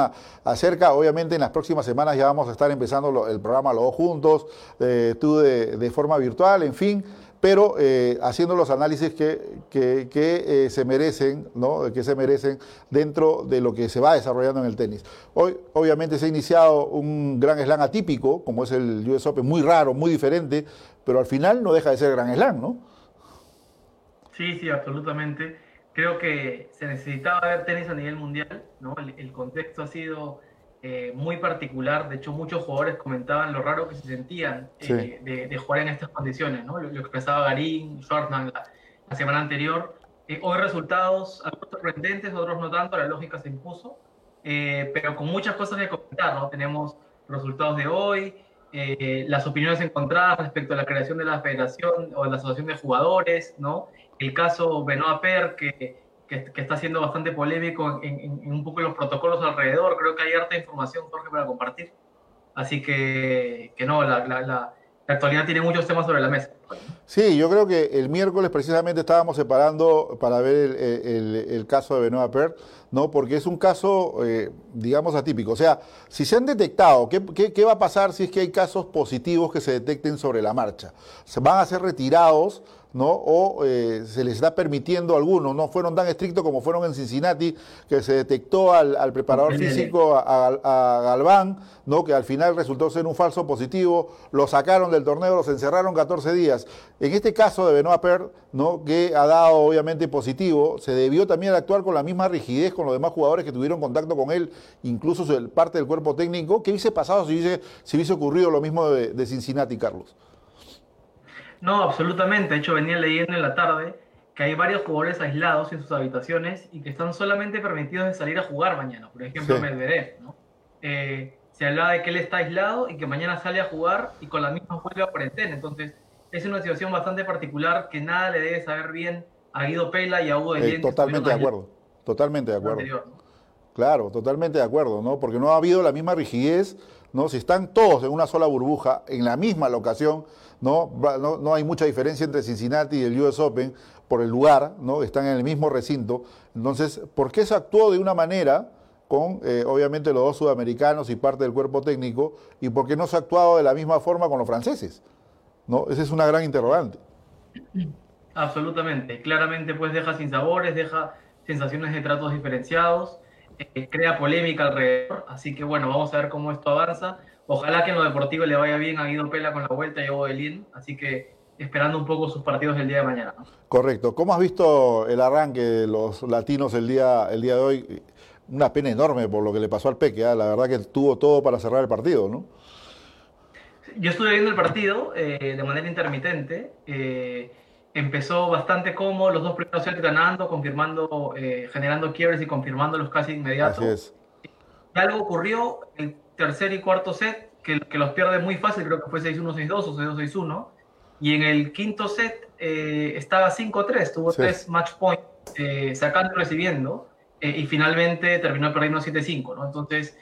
acerca? Obviamente en las próximas semanas ya vamos a estar empezando el programa los dos juntos, eh, tú de forma virtual, en fin pero eh, haciendo los análisis que, que, eh, se merecen, ¿no? que se merecen dentro de lo que se va desarrollando en el tenis. Hoy, obviamente, se ha iniciado un gran slam atípico, como es el US Open, muy raro, muy diferente, pero al final no deja de ser gran slam, ¿no? Sí, sí, absolutamente. Creo que se necesitaba ver tenis a nivel mundial, ¿no? el contexto ha sido eh, muy particular. De hecho, muchos jugadores comentaban lo raro que se sentían eh, de, jugar en estas condiciones, ¿no? Lo, que expresaba Garín, Shortman la, semana anterior. Eh, hoy resultados, algunos sorprendentes, otros no tanto, la lógica se impuso, pero con muchas cosas que comentar, ¿no? Tenemos resultados de hoy, las opiniones encontradas respecto a la creación de la federación o de la asociación de jugadores, ¿no? El caso Benoit Per, que que, está siendo bastante polémico en, un poco los protocolos alrededor. Creo que hay harta información, Jorge, para compartir. Así que, que no, la, la, la, actualidad tiene muchos temas sobre la mesa. Sí, yo creo que el miércoles precisamente estábamos separando para ver el, el, caso de Benoit Per, ¿no? porque es un caso, eh, digamos, atípico. O sea, si se han detectado, ¿qué, ¿qué, qué, va a pasar si es que hay casos positivos que se detecten sobre la marcha? ¿Se van a ser retirados? ¿no? o eh, se les está permitiendo a algunos, no fueron tan estrictos como fueron en Cincinnati, que se detectó al, preparador físico, a, Galván, ¿no? que al final resultó ser un falso positivo, lo sacaron del torneo, los encerraron 14 días. En este caso de Benoit Per, ¿no? que ha dado obviamente positivo, se debió también actuar con la misma rigidez con los demás jugadores que tuvieron contacto con él, incluso parte del cuerpo técnico. ¿Qué hubiese pasado si hubiese, si hubiese ocurrido lo mismo de, de Cincinnati, Carlos? No, absolutamente. De hecho, venía leyendo en la tarde que hay varios jugadores aislados en sus habitaciones y que están solamente permitidos de salir a jugar mañana. Por ejemplo, Medvedev, ¿no? Eh, se hablaba de que él está aislado y que mañana sale a jugar y con la misma vuelve a cuarentena. Entonces, es una situación bastante particular que nada le debe saber bien a Guido Pela y a Hugo de eh, Totalmente de acuerdo, totalmente de acuerdo. Claro, totalmente de acuerdo, ¿no? Porque no ha habido la misma rigidez, ¿no? Si están todos en una sola burbuja, en la misma locación, ¿no? No, hay mucha diferencia entre Cincinnati y el US Open por el lugar, ¿no? Están en el mismo recinto. Entonces, ¿por qué se actuó de una manera con, eh, obviamente, los dos sudamericanos y parte del cuerpo técnico? ¿Y por qué no se ha actuado de la misma forma con los franceses? ¿No? Esa es una gran interrogante. Absolutamente, claramente pues deja sin sabores, deja sensaciones de tratos diferenciados, eh, crea polémica alrededor, así que bueno, vamos a ver cómo esto avanza. Ojalá que en lo deportivo le vaya bien a Guido Pela con la vuelta y a Belín, así que esperando un poco sus partidos el día de mañana. Correcto. ¿Cómo has visto el arranque de los latinos el día, el día de hoy? Una pena enorme por lo que le pasó al Peque, ¿eh? la verdad que tuvo todo para cerrar el partido, ¿no? Yo estuve viendo el partido eh, de manera intermitente. Eh, empezó bastante cómodo, los dos primeros sets ganando, confirmando, eh, generando quiebres y confirmándolos casi inmediato. Así es. Y algo ocurrió el tercer y cuarto set que, que los pierde muy fácil, creo que fue 6-1, 6-2 o 6-2, 6-1. Y en el quinto set eh, estaba 5-3, tuvo tres match points, eh, sacando y recibiendo, y finalmente terminó perdiendo 7-5, ¿no? Entonces,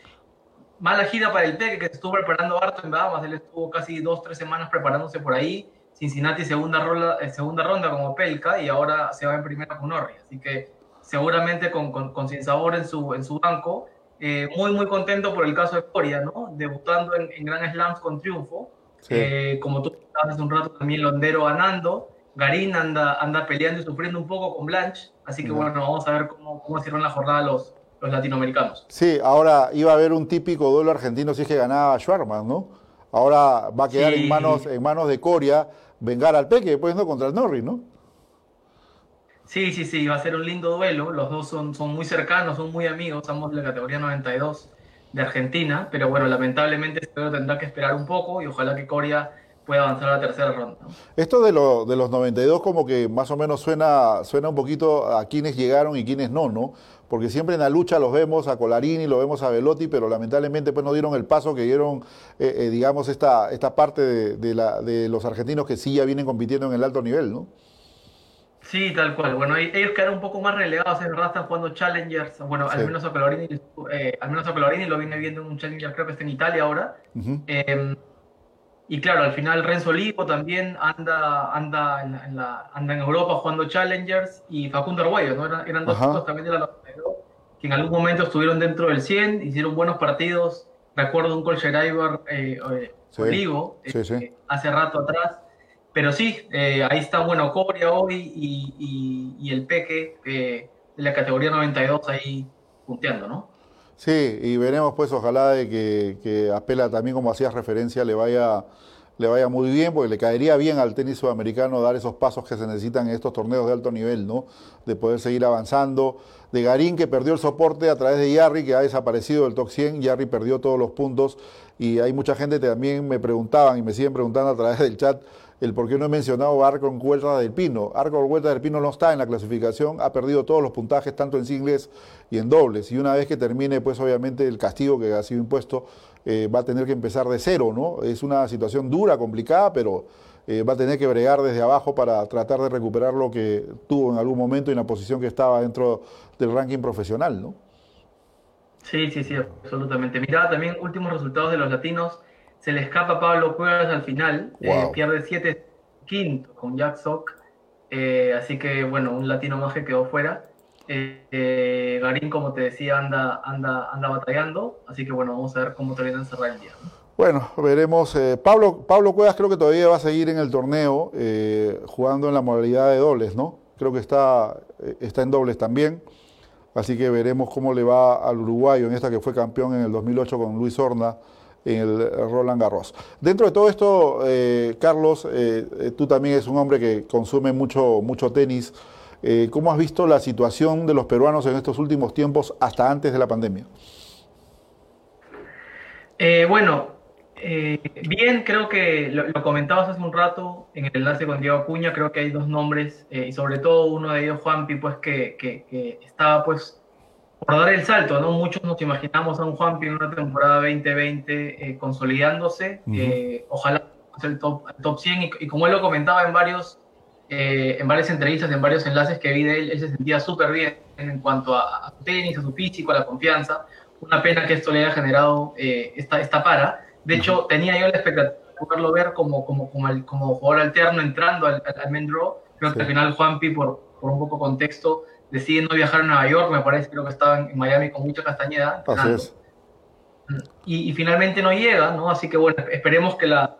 mala gira para el Peque, que se estuvo preparando harto en Bahamas, él estuvo casi dos, tres semanas preparándose por ahí, Cincinnati segunda ronda, eh, segunda ronda como Pelka y ahora se va en primera con Norris. Así que seguramente con, con, con Sinsabor en su, en su banco. Eh, muy, muy contento por el caso de Coria, ¿no? Debutando en, en Grand Slams con triunfo. Eh, como tú hace un rato también Londero ganando. Garín anda, anda peleando y sufriendo un poco con Blanche. Así que bueno, vamos a ver cómo, cómo hicieron la jornada los, los latinoamericanos. Sí, ahora iba a haber un típico duelo argentino si es que ganaba Schwarman, ¿no? Ahora va a quedar en, manos, en manos de Coria vengar al Peque después no contra el Norris, ¿no? Sí, sí, sí, va a ser un lindo duelo. Los dos son, son muy cercanos, son muy amigos, ambos de la categoría 92 de Argentina, pero bueno, lamentablemente tendrá que esperar un poco y ojalá que Coria pueda avanzar a la tercera ronda. Esto de, lo, de los 92 como que más o menos suena, suena un poquito a quienes llegaron y quienes no, ¿no? Porque siempre en la lucha los vemos a Colarini, lo vemos a Velotti, pero lamentablemente pues no dieron el paso que dieron, eh, eh, digamos, esta, esta parte de, la, de los argentinos que sí ya vienen compitiendo en el alto nivel, ¿no? Sí, tal cual. Bueno, ellos quedaron un poco más relegados, en verdad están jugando Challengers. Bueno, al menos a Colorini, eh, al menos a Colorini lo viene viendo en un Challenger, creo que está en Italia ahora. Y claro, al final Renzo Lipo también anda, anda, en, la, anda en Europa jugando Challengers y Facundo Arguello, ¿no? Eran, dos chicos también de la que en algún momento estuvieron dentro del 100, hicieron buenos partidos. Recuerdo un Colcher eh, eh, Olivo eh, hace rato atrás. Pero sí, eh, ahí está, bueno, Coria hoy y, y, el Peque de la categoría 92 ahí punteando, ¿no? Sí, y veremos pues ojalá de que, que Apela también, como hacías referencia, le vaya, le vaya muy bien, porque le caería bien al tenis sudamericano dar esos pasos que se necesitan en estos torneos de alto nivel, ¿no? De poder seguir avanzando. De Garín, que perdió el soporte a través de Yarri, que ha desaparecido del top 100. Yarri perdió todos los puntos. Y hay mucha gente que también me preguntaban y me siguen preguntando a través del chat el por qué no he mencionado a Arco Huerta del Pino. Arco Huerta del Pino no está en la clasificación, ha perdido todos los puntajes, tanto en singles y en dobles. Y una vez que termine, pues obviamente el castigo que ha sido impuesto, eh, va a tener que empezar de cero, ¿no? Es una situación dura, complicada, pero eh, va a tener que bregar desde abajo para tratar de recuperar lo que tuvo en algún momento y en la posición que estaba dentro del ranking profesional, ¿no? Sí, sí, sí, absolutamente. Mirá, también últimos resultados de los latinos se le escapa Pablo Cuevas al final, eh, pierde 7 quinto con Jack Sock, así que bueno, un latino más que quedó fuera. Eh, Garín, como te decía, anda, anda, anda batallando, así que bueno, vamos a ver cómo termina cerrar el día. Bueno, veremos. Pablo, Pablo Cuevas creo que todavía va a seguir en el torneo jugando en la modalidad de dobles, ¿no? Creo que está, está en dobles también. Así que veremos cómo le va al uruguayo en esta que fue campeón en el 2008 con Luis Horna en el Roland Garros. Dentro de todo esto, eh, Carlos, eh, eh, tú también eres un hombre que consume mucho, mucho tenis. ¿Cómo has visto la situación de los peruanos en estos últimos tiempos hasta antes de la pandemia? bueno, bien, creo que lo, comentabas hace un rato en el enlace con Diego Acuña, creo que hay dos nombres y sobre todo uno de ellos, Juanpi, pues que, que, que estaba pues por dar el salto, ¿no? Muchos nos imaginamos a un Juanpi en una temporada 2020 eh, consolidándose, eh, ojalá el top, el top 100 y, como él lo comentaba en varios eh, en varias entrevistas, en varios enlaces que vi de él, él se sentía súper bien en cuanto a, su tenis, a su físico, a la confianza. Una pena que esto le haya generado esta, esta para. De hecho, tenía yo la expectativa de poderlo ver como, como, como, el, como jugador alterno entrando al, al, al Creo que al final Juanpi, por, por un poco contexto, decide no viajar a Nueva York, me parece, creo que estaba en Miami con mucha castañeda. Así es. Y, finalmente no llega, ¿no? Así que bueno, esperemos que la,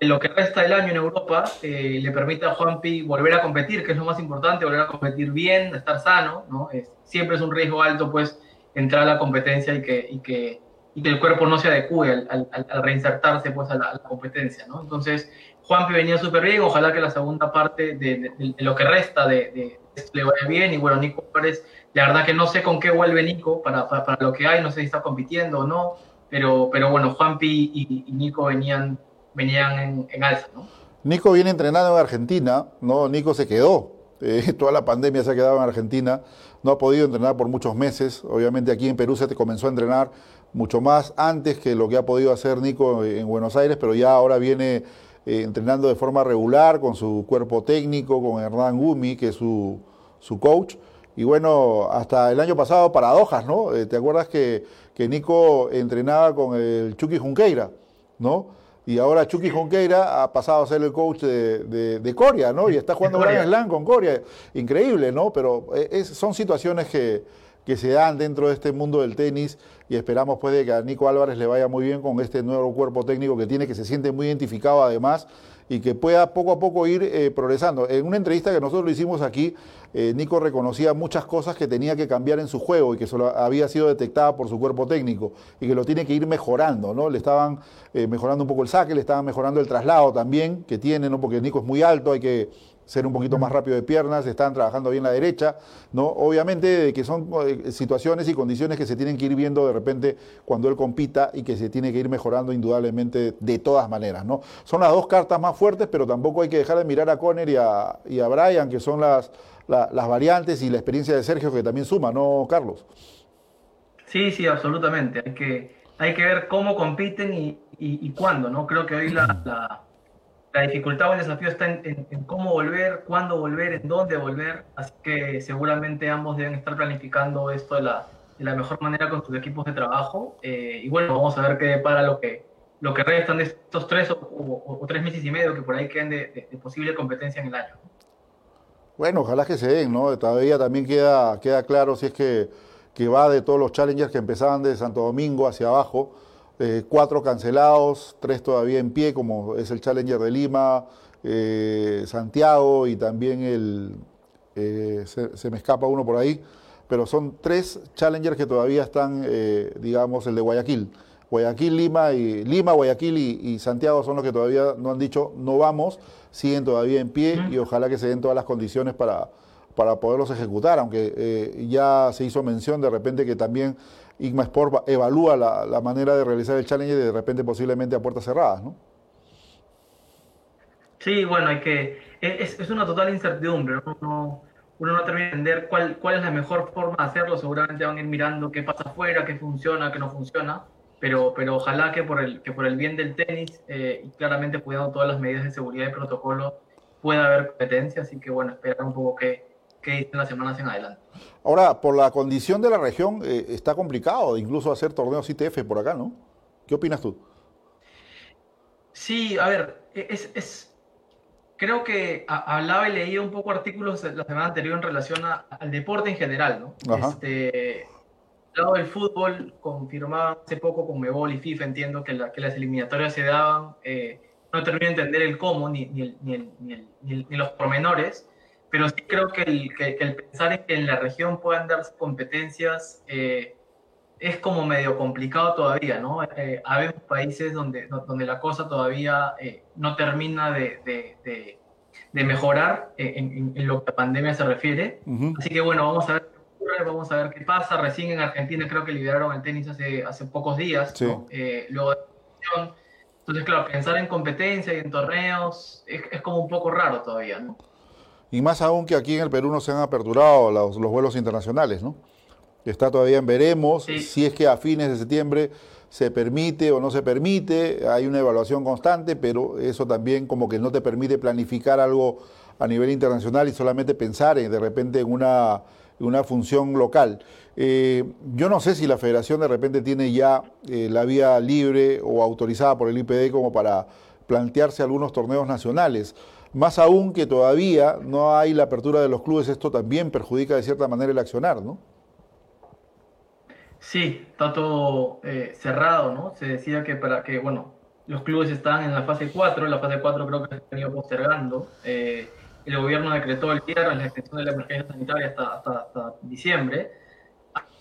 lo que resta del año en Europa eh, le permita a Juanpi volver a competir, que es lo más importante, volver a competir bien, estar sano, ¿no? siempre es un riesgo alto, pues, entrar a la competencia y que, y que, y que el cuerpo no se adecue al, al, reinsertarse, pues, a la, competencia, ¿no? Entonces, Juanpi venía súper bien, ojalá que la segunda parte de, de, lo que resta de, de, le vaya bien, y bueno, Nico Pérez, la verdad que no sé con qué vuelve Nico para, para, lo que hay, no sé si está compitiendo o no, pero, pero bueno, Juanpi y, y Nico venían venían en, alza, ¿no? Nico viene entrenando en Argentina, ¿no? Nico se quedó, eh, toda la pandemia se ha quedado en Argentina, no ha podido entrenar por muchos meses, obviamente aquí en Perú se comenzó a entrenar mucho más antes que lo que ha podido hacer Nico en Buenos Aires, pero ya ahora viene eh, entrenando de forma regular con su cuerpo técnico, con Hernán Gumi, que es su, su coach. Y bueno, hasta el año pasado, paradojas, ¿no? Eh, ¿Te acuerdas que, que Nico entrenaba con el Chucky Junqueira, ¿no? Y ahora Chucky Jonqueira ha pasado a ser el coach de, de, Coria, ¿no? Y está jugando Grand Slam con Coria. Increíble, ¿no? Pero eh, son situaciones que, que se dan dentro de este mundo del tenis y esperamos pues de que a Nico Álvarez le vaya muy bien con este nuevo cuerpo técnico que tiene, que se siente muy identificado además y que pueda poco a poco ir eh, progresando. En una entrevista que nosotros lo hicimos aquí, eh, Nico reconocía muchas cosas que tenía que cambiar en su juego y que solo había sido detectada por su cuerpo técnico y que lo tiene que ir mejorando, ¿no? Le estaban eh, mejorando un poco el saque, le estaban mejorando el traslado también que tiene, ¿no? Porque Nico es muy alto, hay que ser un poquito más rápido de piernas, están trabajando bien la derecha, ¿no? Obviamente que son eh, situaciones y condiciones que se tienen que ir viendo de repente cuando él compita y que se tiene que ir mejorando indudablemente de todas maneras, ¿no? Son las dos cartas más fuertes, pero tampoco hay que dejar de mirar a Conner y a, y a Brian, que son las, las variantes y la experiencia de Sergio que también suma, ¿no, Carlos? Sí, sí, absolutamente. Hay que, hay que ver cómo compiten y, y, cuándo, ¿no? Creo que hoy la la dificultad o el desafío está en, cómo volver, cuándo volver, en dónde volver. Así que seguramente ambos deben estar planificando esto de la, la mejor manera con sus equipos de trabajo. Eh, y bueno, vamos a ver qué para lo que, lo que restan de estos tres o, tres meses y medio que por ahí queden de, posible competencia en el año. Bueno, ojalá que se den, ¿no? Todavía también queda, queda claro si es que, que va de todos los challengers que empezaban de Santo Domingo hacia abajo eh, cuatro cancelados, tres todavía en pie, como es el Challenger de Lima, eh, Santiago y también el, eh, se, me escapa uno por ahí, pero son tres Challengers que todavía están, digamos, el de Guayaquil. Guayaquil, Lima, y, Lima Guayaquil y, Santiago son los que todavía no han dicho no vamos, siguen todavía en pie y ojalá que se den todas las condiciones para, para poderlos ejecutar, aunque ya se hizo mención de repente que también Igma Sport evalúa la, manera de realizar el challenge de repente posiblemente a puertas cerradas, ¿no? Sí, bueno, hay que. Es, una total incertidumbre, ¿no? Uno, no termina de entender cuál, cuál es la mejor forma de hacerlo. Seguramente van a ir mirando qué pasa afuera, qué funciona, qué no funciona. Pero, pero ojalá que por el, que por el bien del tenis eh, y claramente cuidando todas las medidas de seguridad y protocolo pueda haber competencia. Así que bueno, esperar un poco qué, qué dicen las semanas en adelante. Ahora, por la condición de la región, eh, está complicado incluso hacer torneos ITF por acá, ¿no? ¿Qué opinas tú? Sí, a ver, e, es, creo que hablaba y leía un poco artículos la semana anterior en relación al deporte en general, ¿no? Este, lado del fútbol, confirmaba hace poco con Mebol y FIFA, entiendo que, las eliminatorias se daban, eh, no termino de entender el cómo ni, ni, ni, ni los pormenores, pero sí creo que el, que, el, pensar en que en la región puedan darse competencias eh, es como medio complicado todavía, ¿no? Eh, hay países donde, donde la cosa todavía eh, no termina de, de, de, mejorar en, en, lo que a pandemia se refiere. Así que bueno, vamos a ver qué ocurre, vamos a ver qué pasa. Recién en Argentina creo que liberaron el tenis hace, hace pocos días, luego de entonces, claro, pensar en competencia y en torneos es, es como un poco raro todavía, ¿no? Y más aún que aquí en el Perú no se han aperturado los, vuelos internacionales, ¿no? Está todavía en veremos si es que a fines de septiembre se permite o no se permite, hay una evaluación constante, pero eso también como que no te permite planificar algo a nivel internacional y solamente pensar en, de repente en una, una función local. Eh, yo no sé si la federación de repente tiene ya eh, la vía libre o autorizada por el IPD como para plantearse algunos torneos nacionales. Más aún que todavía no hay la apertura de los clubes, esto también perjudica de cierta manera el accionar, ¿no? Sí, está todo eh, cerrado, ¿no? Se decía que para que, bueno, los clubes están en la fase 4, la fase 4 creo que se ha venido postergando. Eh, el gobierno decretó el cierre, la extensión de la emergencia sanitaria hasta, hasta, diciembre.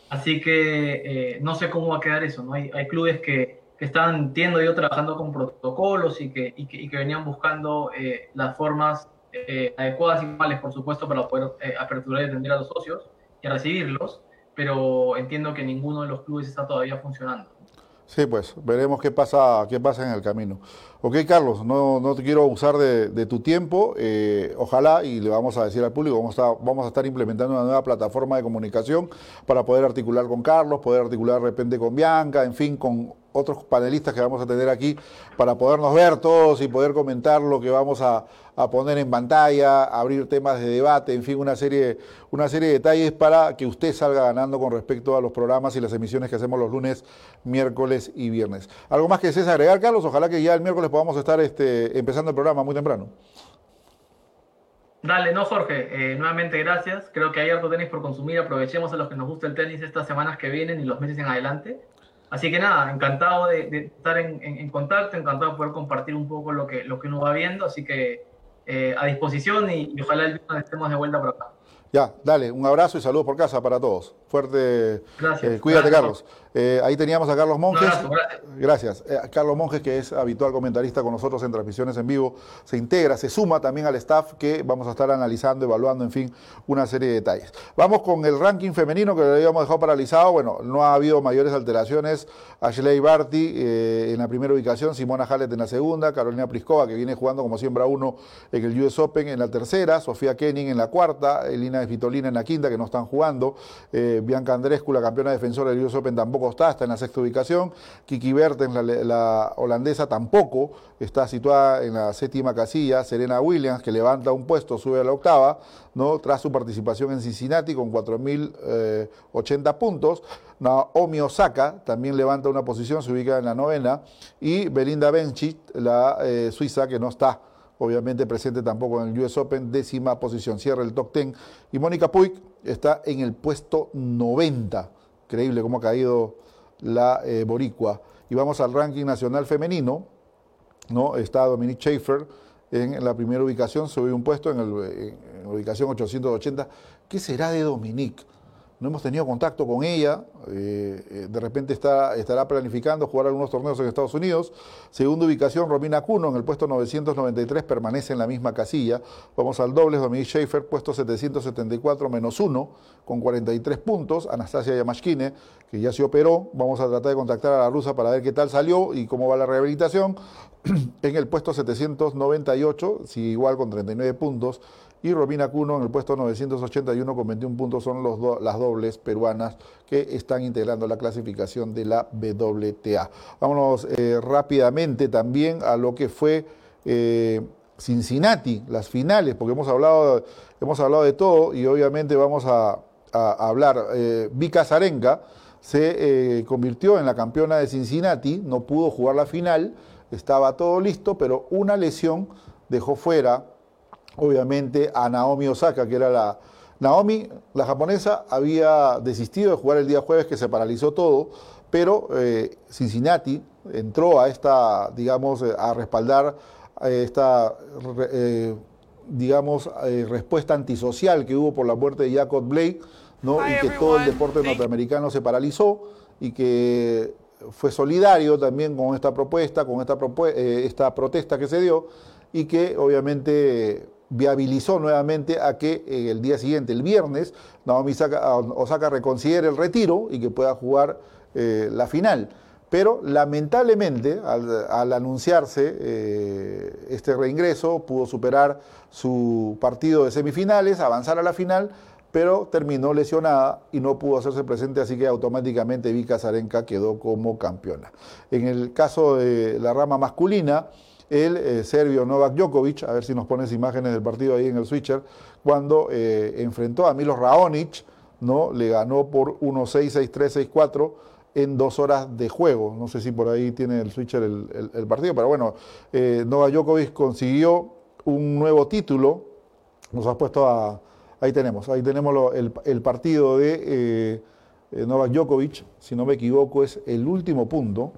Así que eh, no sé cómo va a quedar eso. ¿no? Hay, hay clubes que, que, están, entiendo yo, trabajando con protocolos y que, y que, y que venían buscando eh, las formas adecuadas y normales, por supuesto, para poder aperturar y atender a los socios y recibirlos, pero entiendo que ninguno de los clubes está todavía funcionando. Sí, pues veremos qué pasa, qué pasa en el camino. Ok, Carlos, no, no te quiero usar de, tu tiempo. Eh, ojalá, y le vamos a decir al público, vamos a, vamos a estar implementando una nueva plataforma de comunicación para poder articular con Carlos, poder articular de repente con Bianca, en fin, con otros panelistas que vamos a tener aquí para podernos ver todos y poder comentar lo que vamos a, poner en pantalla, abrir temas de debate, en fin, una serie, una serie de detalles para que usted salga ganando con respecto a los programas y las emisiones que hacemos los lunes, miércoles y viernes. ¿Algo más que desees agregar, Carlos? Ojalá que ya el miércoles podamos estar este, empezando el programa muy temprano. Dale, no Jorge, eh, nuevamente gracias. Creo que hay harto tenis por consumir. Aprovechemos a los que nos gusta el tenis estas semanas que vienen y los meses en adelante. Así que nada, encantado de, estar en, contacto, encantado de poder compartir un poco lo que, lo que uno va viendo, así que eh, a disposición y, y, ojalá el viernes estemos de vuelta por acá. Ya, dale, un abrazo y saludos por casa para todos. Fuerte. Gracias. Eh, cuídate, Carlos. Eh, ahí teníamos a Carlos Monjes. gracias. Eh, Carlos Monjes, que es habitual comentarista con nosotros en transmisiones en vivo, se integra, se suma también al staff que vamos a estar analizando, evaluando, en fin, una serie de detalles. Vamos con el ranking femenino que lo habíamos dejado paralizado. Bueno, no ha habido mayores alteraciones. Ashley Barty en la primera ubicación, Simona Hallet en la segunda, Carolina Pliskova, que viene jugando como siembra uno en el US Open en la tercera, Sofía Kenning en la cuarta, Elina Vitolina en la quinta, que no están jugando. Bianca Andrescu, la campeona defensora del US Open, tampoco está, en la sexta ubicación. Kiki Bertens, la, la, holandesa, tampoco está situada en la séptima casilla. Serena Williams, que levanta un puesto, sube a la octava, ¿no? tras su participación en Cincinnati con 4.080 eh, puntos. Naomi Osaka también levanta una posición, se ubica en la novena. Y Belinda Bencic, la eh, suiza, que no está obviamente presente tampoco en el US Open, décima posición, cierra el top 10. Y Mónica Puig está en el puesto 90. Increíble cómo ha caído la eh, boricua. Y vamos al ranking nacional femenino, ¿no? Está Dominique Schaefer en la primera ubicación, sube un puesto en, en la ubicación 880. ¿Qué será de Dominique? No hemos tenido contacto con ella, eh, eh, de repente está, estará planificando jugar algunos torneos en Estados Unidos. Segunda ubicación, Romina Cuno en el puesto 993 permanece en la misma casilla. Vamos al doble, Dominique Schaefer, puesto 774 menos 1 con 43 puntos. Anastasia Yamashkine, que ya se operó, vamos a tratar de contactar a la rusa para ver qué tal salió y cómo va la rehabilitación. en el puesto 798, sigue igual con 39 puntos y Romina Cuno en el puesto 981 con 21 puntos son las dobles peruanas que están integrando la clasificación de la WTA. Vámonos eh, rápidamente también a lo que fue eh, Cincinnati, las finales, porque hemos hablado, hemos hablado de todo y obviamente vamos a, hablar. Eh, Vika Zarenka se convirtió en la campeona de Cincinnati, no pudo jugar la final, estaba todo listo, pero una lesión dejó fuera obviamente a Naomi Osaka, que era la... Naomi, la japonesa, había desistido de jugar el día jueves, que se paralizó todo, pero eh, Cincinnati entró a esta, digamos, eh, a respaldar eh, esta, digamos, respuesta antisocial que hubo por la muerte de Jacob Blake, ¿no? y que todo el deporte norteamericano se paralizó y que fue solidario también con esta propuesta, con esta, esta protesta que se dio y que obviamente viabilizó nuevamente a que eh, el día siguiente, el viernes, Naomi Osaka reconsidere el retiro y que pueda jugar eh, la final. Pero lamentablemente, al, anunciarse eh, este reingreso, pudo superar su partido de semifinales, avanzar a la final, pero terminó lesionada y no pudo hacerse presente, así que automáticamente Vika Zarenka quedó como campeona. En el caso de la rama masculina, el eh, serbio Novak Djokovic, a ver si nos pones imágenes del partido ahí en el switcher, cuando eh, enfrentó a Milos Raonic, ¿no? le ganó por 1-6, 6-3, 6-4 en dos horas de juego. No sé si por ahí tiene el switcher el, partido, pero bueno, eh, Novak Djokovic consiguió un nuevo título, nos ha puesto a... Ahí tenemos, ahí tenemos el, partido de Novak Djokovic, si no me equivoco es el último punto,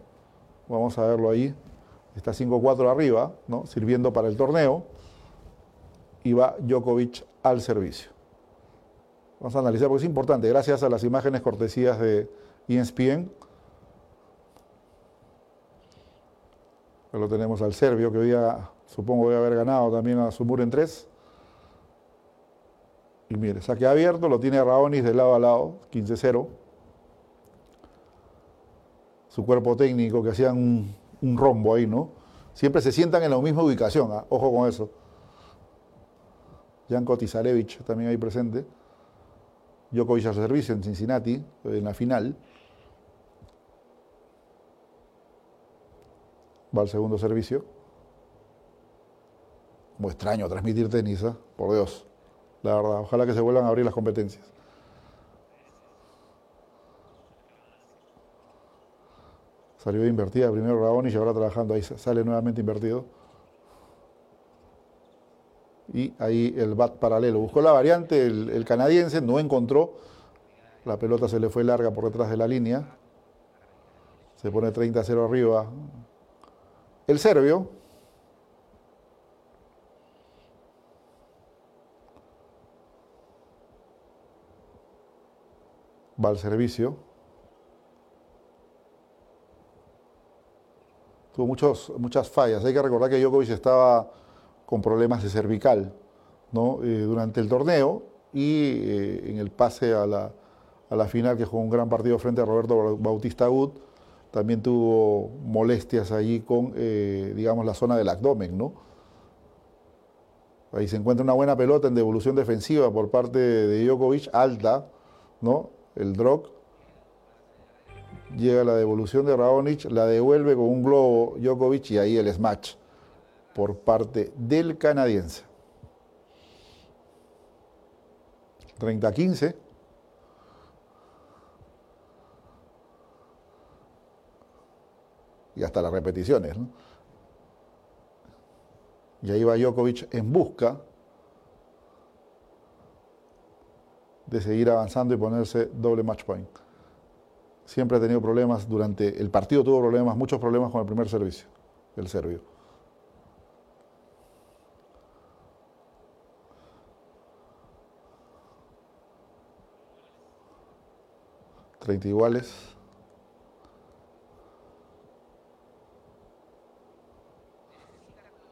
vamos a verlo ahí Está 5-4 arriba, ¿no? sirviendo para el torneo. Y va Djokovic al servicio. Vamos a analizar porque es importante, gracias a las imágenes cortesías de ESPN. Lo tenemos al serbio que hoy día, supongo debe haber ganado también a Sumur en 3. Y mire, saque abierto, lo tiene Raonis de lado a lado, 15-0. Su cuerpo técnico que hacían un, rombo ahí, ¿no? Siempre se sientan en la misma ubicación, ¿ah? ojo con eso. Janko Tizarevich también ahí presente. Djokovic al servicio en Cincinnati, en la final. Va al segundo servicio. Muy extraño transmitir tenis, ¿eh? por Dios. La verdad, ojalá que se vuelvan a abrir las competencias. Salió invertida primero Raoni y ahora trabajando ahí, sale nuevamente invertido. Y ahí el bat paralelo. Buscó la variante, el, el canadiense no encontró. La pelota se le fue larga por detrás de la línea. Se pone 30-0 arriba. El serbio, va al servicio. Tuvo muchos, muchas fallas. Hay que recordar que Djokovic estaba con problemas de cervical ¿no? Eh, durante el torneo y eh, en el pase a la, a la, final que jugó un gran partido frente a Roberto Bautista Agut, también tuvo molestias allí con, eh, digamos, la zona del abdomen, ¿no? Ahí se encuentra una buena pelota en devolución defensiva por parte de Djokovic, alta, ¿no? el drog, llega la devolución de Raonic, la devuelve con un globo Djokovic y ahí el smash por parte del canadiense. 30-15. Y hasta las repeticiones. Y ahí va Djokovic en busca de seguir avanzando y ponerse doble match point. Siempre ha tenido problemas durante el partido, tuvo problemas, muchos problemas con el primer servicio, el serbio. Treinta iguales.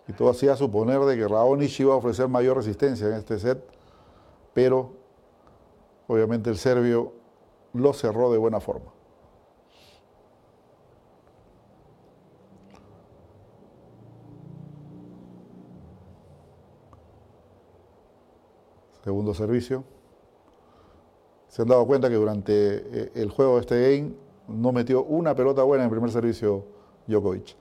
Y todo hacía suponer de que Raonic iba a ofrecer mayor resistencia en este set, pero obviamente el serbio lo cerró de buena forma. Segundo servicio. Se han dado cuenta que durante eh, el juego de este game no metió una pelota buena en el primer servicio Djokovic.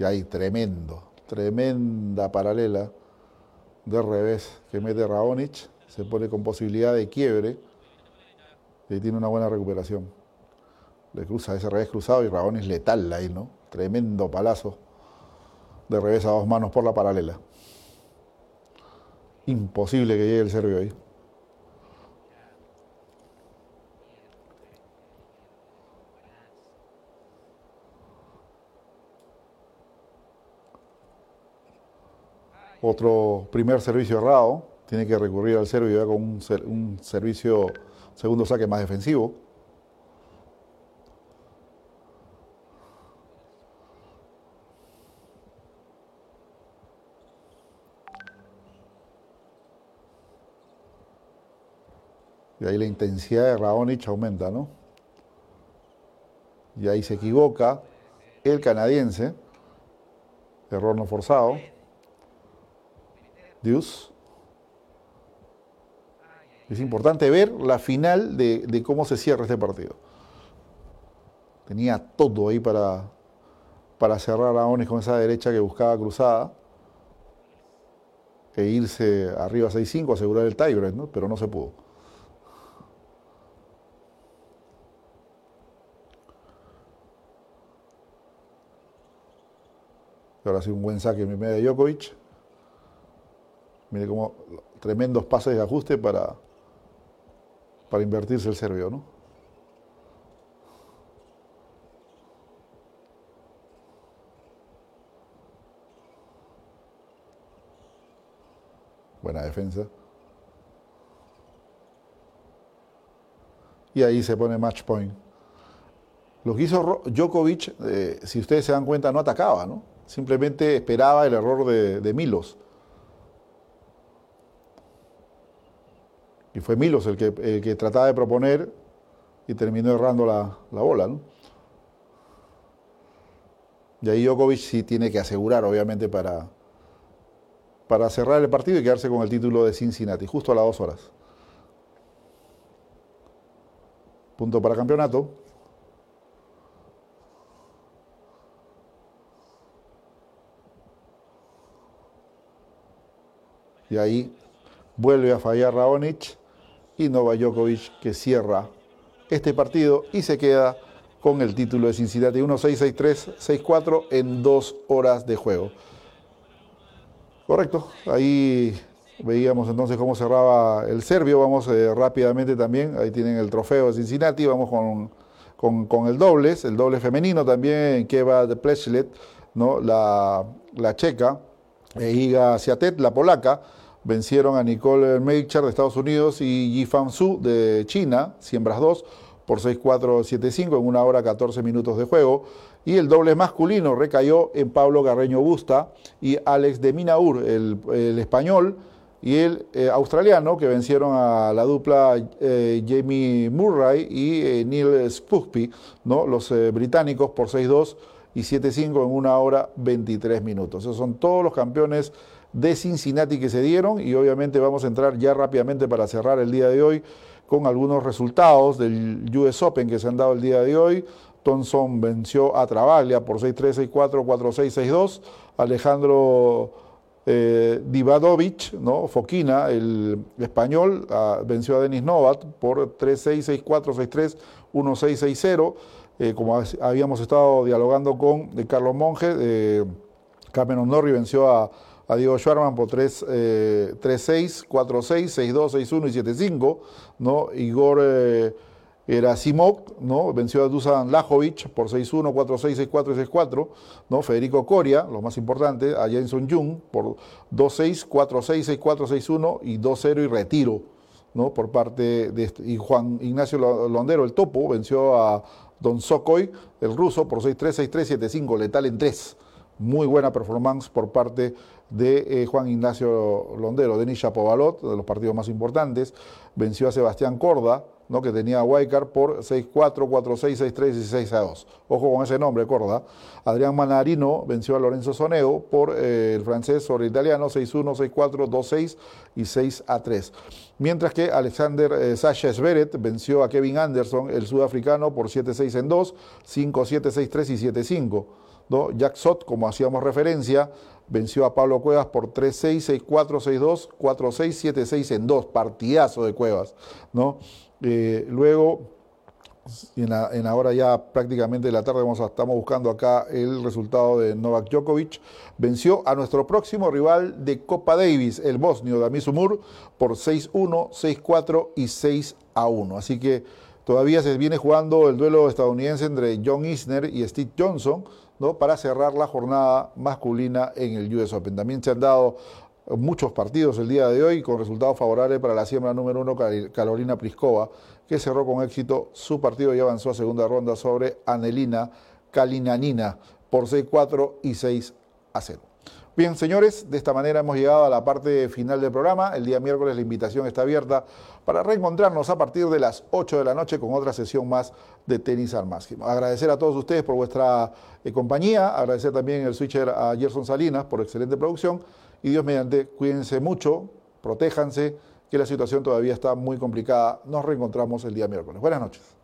Y ahí, tremendo tremenda paralela de revés que mete Raonic, se pone con posibilidad de quiebre y tiene una buena recuperación. Le cruza ese revés cruzado y Raonic letal ahí, ¿no? Tremendo palazo de revés a dos manos por la paralela. Imposible que llegue el serbio ahí. Otro primer servicio errado, tiene que recurrir al serbio ya con un, servicio, segundo saque más defensivo. Ahí la intensidad de Raonic aumenta, ¿no? Y ahí se equivoca el canadiense, error no forzado. Dios. Es importante ver la final de, cómo se cierra este partido. Tenía todo ahí para, para cerrar a Ones con esa derecha que buscaba cruzada e irse arriba 6-5, asegurar el tiebreak, ¿no? pero no se pudo. ahora sí un buen saque en primera de Djokovic. Mire cómo tremendos pases de ajuste para, para invertirse el serbio, ¿no? Buena defensa. Y ahí se pone match point. Lo que hizo Djokovic, eh, si ustedes se dan cuenta, no atacaba, ¿no? Simplemente esperaba el error de, Milos. Y fue Milos el que, que, trataba de proponer y terminó errando la, la bola, ¿no? Y ahí Djokovic sí tiene que asegurar, obviamente, para, para cerrar el partido y quedarse con el título de Cincinnati, justo a las dos horas. Punto para campeonato. Y ahí vuelve a fallar Raonic y Nova Djokovic que cierra este partido y se queda con el título de Cincinnati. 1-6, 6-3, 6-4 en dos horas de juego. Correcto, ahí veíamos entonces cómo cerraba el serbio, vamos eh, rápidamente también, ahí tienen el trofeo de Cincinnati, vamos con, con, el dobles, el doble femenino también, Keva de Plechlet, ¿no? la, la checa, e Iga Siatet, la polaca, vencieron a Nicole Meicher de Estados Unidos y Yi Fan Su de China, siembras 2, por 6-4-7-5 en una hora 14 minutos de juego. Y el doble masculino recayó en Pablo Garreño Busta y Alex de Minaur, el, español, y el eh, australiano, que vencieron a la dupla eh, Jamie Murray y eh, Neil Spugby, ¿no? los británicos, por 6-2 y 7-5 en una hora 23 minutos. Esos son todos los campeones de Cincinnati que se dieron y obviamente vamos a entrar ya rápidamente para cerrar el día de hoy con algunos resultados del US Open que se han dado el día de hoy. Thompson venció a Travaglia por 6-3, 6-4, 4-6, 6-2. Alejandro eh, Divadovic, ¿no? Foquina, el español, ah, venció a Denis Novat por 3-6, 6-4, 6-3, 1-6, 6-0. como habíamos estado dialogando con de Carlos Monge, eh, Cameron Norrie venció a a Diego Schwarman por 3-6, 4-6, 6-2, 6-1 y 7-5. ¿no? Igor eh, Erasimov ¿no? venció a Dusan Lajovic por 6-1, 4-6, 6-4 y 6-4. ¿no? Federico Coria, lo más importante, a Jenson Jung por 2-6, 4-6, 6-4, 6-1 y 2-0 y retiro. ¿no? por parte de este, y Juan Ignacio Londero, el topo, venció a Don Sokoy, el ruso, por 6-3, 6-3, 7-5, letal en 3. Muy buena performance por parte de eh, Juan Ignacio Londero. Denis Chapovalot, de los partidos más importantes, venció a Sebastián Corda, ¿no? que tenía a Huaycar por 6-4, 4-6, 6-3 y 6-2. Ojo con ese nombre, Corda. Adrián Manarino venció a Lorenzo Soneo por eh, el francés sobre el italiano 6-1, 6-4, 2-6 y 6-3. Mientras que Alexander eh, Sasha Sveret venció a Kevin Anderson, el sudafricano, por 7-6 en 2, 5-7, 6-3 y 7-5. ¿no? Jack Sot, como hacíamos referencia, venció a Pablo Cuevas por 3-6, 6-4, 6-2, 4-6, 7-6 en 2, partidazo de Cuevas. ¿no? Eh, luego, en la, hora ya prácticamente de la tarde, vamos a, estamos buscando acá el resultado de Novak Djokovic. Venció a nuestro próximo rival de Copa Davis, el bosnio Damis Umur, por 6-1, 6-4 y 6-1. Así que todavía se viene jugando el duelo estadounidense entre John Isner y Steve Johnson para cerrar la jornada masculina en el US Open. También se han dado muchos partidos el día de hoy con resultados favorables para la siembra número uno, Carolina Pliskova, que cerró con éxito su partido y avanzó a segunda ronda sobre Anelina Kalinanina por 6-4 y 6 a 0. Bien, señores, de esta manera hemos llegado a la parte final del programa. El día miércoles la invitación está abierta para reencontrarnos a partir de las 8 de la noche con otra sesión más de tenis al máximo. Agradecer a todos ustedes por vuestra eh, compañía, agradecer también el switcher a Gerson Salinas por excelente producción y Dios mediante, cuídense mucho, protéjanse, que la situación todavía está muy complicada. Nos reencontramos el día miércoles. Buenas noches.